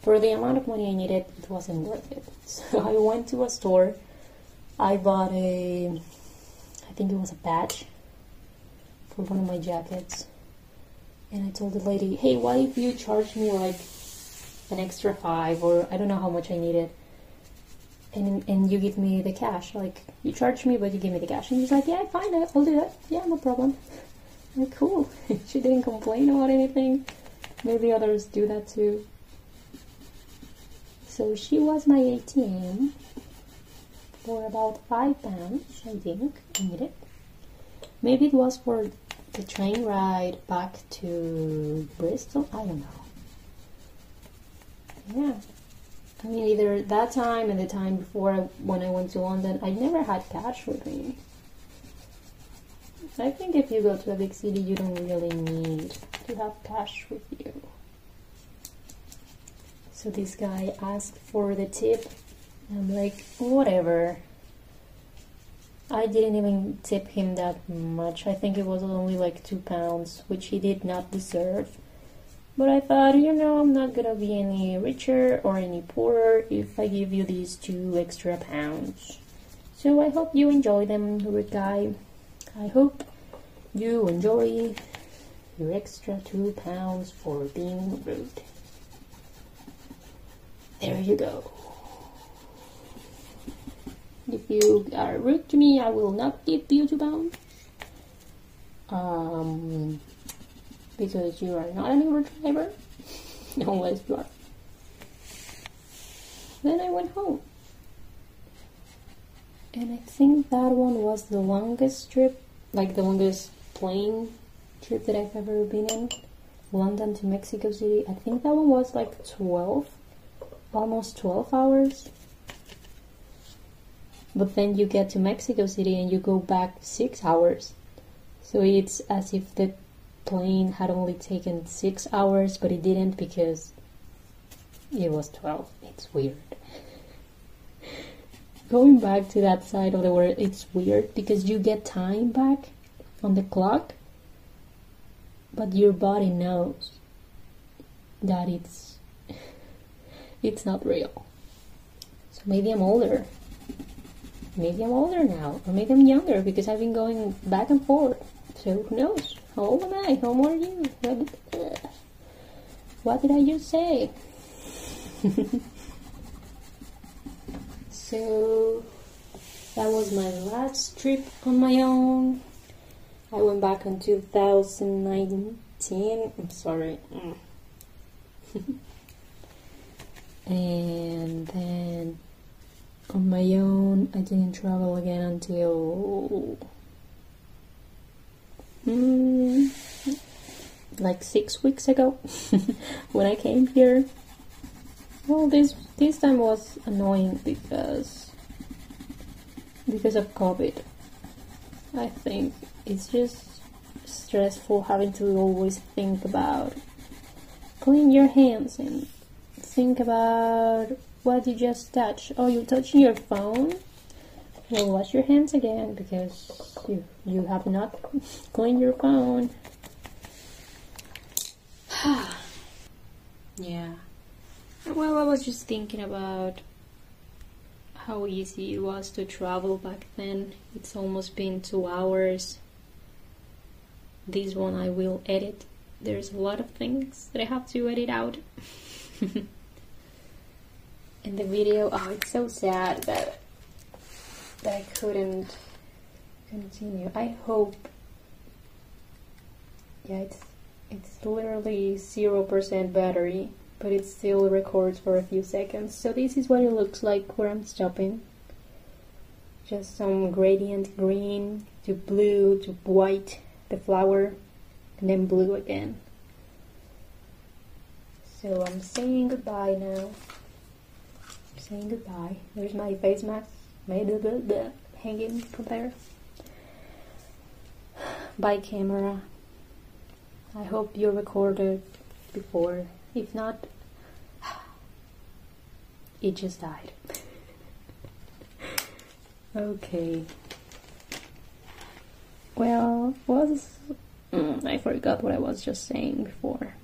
For the amount of money I needed, it wasn't worth it. *laughs* So I went to a store. I bought a, I think it was a patch for one of my jackets, and I told the lady, "Hey, why if you charge me like an extra five or I don't know how much I needed?" And and you give me the cash. Like you charge me, but you give me the cash. And he's like, yeah, fine, I'll do that. Yeah, no problem. I'm like cool. *laughs* she didn't complain about anything. Maybe others do that too. So she was my ATM for about five pounds, I think. I needed. Maybe it was for the train ride back to Bristol. I don't know. Yeah. I mean, either that time and the time before when I went to London, I never had cash with me. I think if you go to a big city, you don't really need to have cash with you. So this guy asked for the tip. I'm like, whatever. I didn't even tip him that much. I think it was only like two pounds, which he did not deserve. But I thought, you know, I'm not gonna be any richer or any poorer if I give you these two extra pounds. So I hope you enjoy them, rude guy. I hope you enjoy your extra two pounds for being rude. There you go. If you are rude to me, I will not give you two pounds. Um, because you are not an Uber driver, unless you are. Then I went home. And I think that one was the longest trip, like the longest plane trip that I've ever been in. London to Mexico City. I think that one was like 12, almost 12 hours. But then you get to Mexico City and you go back 6 hours. So it's as if the plane had only taken six hours, but it didn't because it was 12. It's weird. *laughs* Going back to that side of the world, it's weird because you get time back on the clock, but your body knows that it's *laughs* it's not real. So maybe I'm older. maybe I'm older now, or maybe I'm younger because I've been going back and forth. So who knows? How old am I? How are you? What did, what did I just say? *laughs* so that was my last trip on my own. I went back in 2019. I'm sorry. Mm. *laughs* and then on my own, I didn't travel again until mm, like six weeks ago *laughs* when I came here. Well, this this time was annoying because because of COVID. I think it's just stressful having to always think about clean your hands and think about what you just touched. Oh, you're touching your phone? Well, wash your hands again because you, you have not cleaned your phone. *sighs* yeah. Well, I was just thinking about how easy it was to travel back then. It's almost been two hours. This one I will edit. There's a lot of things that I have to edit out. *laughs* In the video, oh, it's so sad that that I couldn't continue. I hope. Yeah, it's it's literally zero percent battery but it still records for a few seconds. So this is what it looks like where I'm stopping. Just some gradient green to blue to white, the flower, and then blue again. So I'm saying goodbye now. I'm saying goodbye. There's my face mask, blah, blah, hanging from there. Bye camera. I hope you recorded before if not, *sighs* it just died. *laughs* okay. Well, was mm, I forgot what I was just saying before.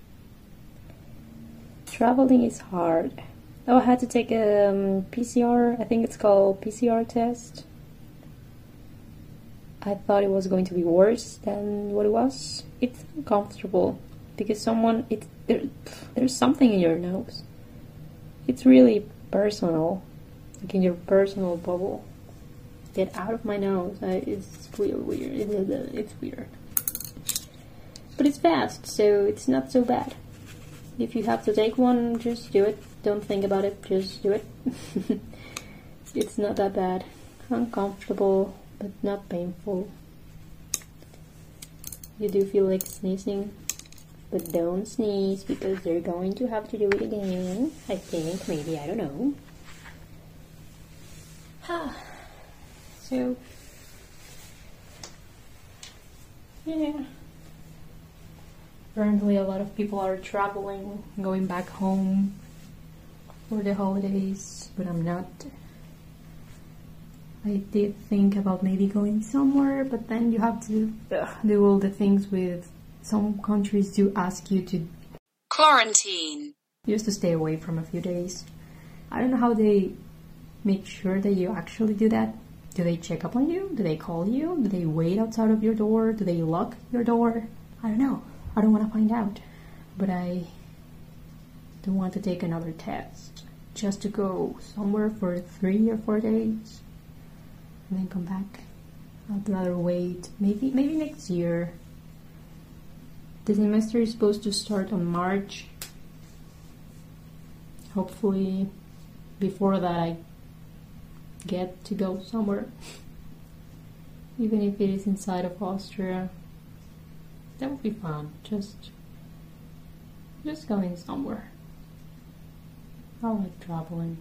Traveling is hard. Oh, I had to take a um, PCR. I think it's called PCR test. I thought it was going to be worse than what it was. It's uncomfortable because someone it there, there's something in your nose. It's really personal, like in your personal bubble. Get out of my nose. It's real weird. It, it's weird, but it's fast, so it's not so bad. If you have to take one, just do it. Don't think about it. Just do it. *laughs* it's not that bad. Uncomfortable, but not painful. You do feel like sneezing but don't sneeze because they're going to have to do it again. I think, maybe, I don't know. *sighs* so, yeah. Apparently, a lot of people are traveling, going back home for the holidays, but I'm not. I did think about maybe going somewhere, but then you have to ugh, do all the things with some countries do ask you to quarantine. Just to stay away from a few days. I don't know how they make sure that you actually do that. Do they check up on you? Do they call you? Do they wait outside of your door? Do they lock your door? I don't know. I don't want to find out. But I don't want to take another test just to go somewhere for three or four days and then come back. I'd rather wait. Maybe maybe next year the semester is supposed to start on March. Hopefully, before that, I get to go somewhere. *laughs* Even if it is inside of Austria, that would be fun. Just, just going somewhere. I like traveling.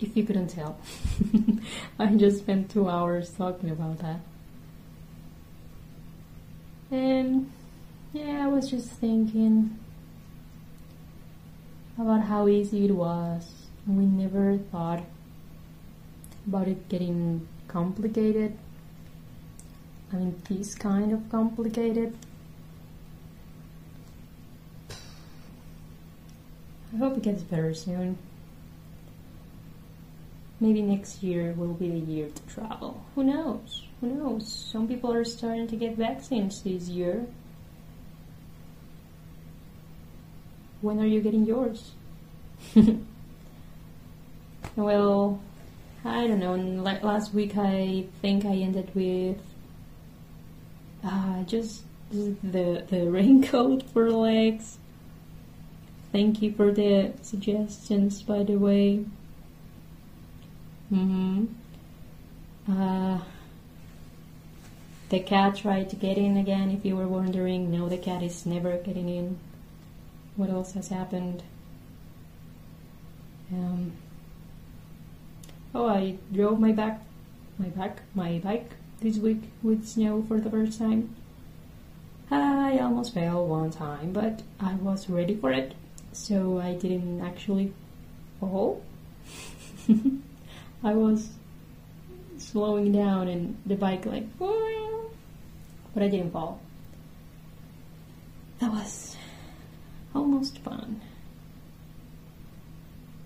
If you couldn't tell, *laughs* I just spent two hours talking about that. And yeah, I was just thinking about how easy it was. We never thought about it getting complicated. I mean, this kind of complicated. I hope it gets better soon. maybe next year will be the year to travel. Who knows? Who knows? Some people are starting to get vaccines this year. When are you getting yours? *laughs* well, I don't know. Last week, I think I ended with uh, just the the raincoat for legs. Thank you for the suggestions, by the way. Mm-hmm. Uh, the cat tried to get in again, if you were wondering. No, the cat is never getting in. What else has happened? Um, oh, I drove my back, my back, my bike this week with snow for the first time. I almost fell one time, but I was ready for it, so I didn't actually fall. *laughs* I was slowing down and the bike like, but I didn't fall. That was almost fun.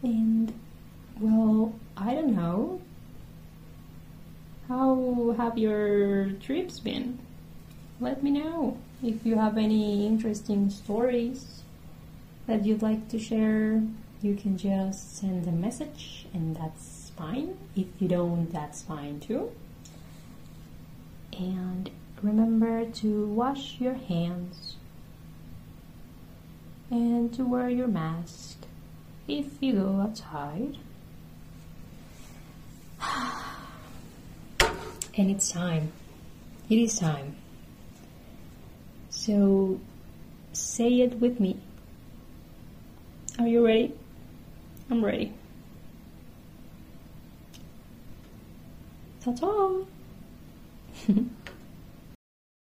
And, well, I don't know. How have your trips been? Let me know if you have any interesting stories that you'd like to share. You can just send a message, and that's fine. If you don't, that's fine too. And remember to wash your hands and to wear your mask if you go outside. *sighs* and it's time. It is time. So say it with me. Are you ready? I'm ready. Ta ta! *laughs*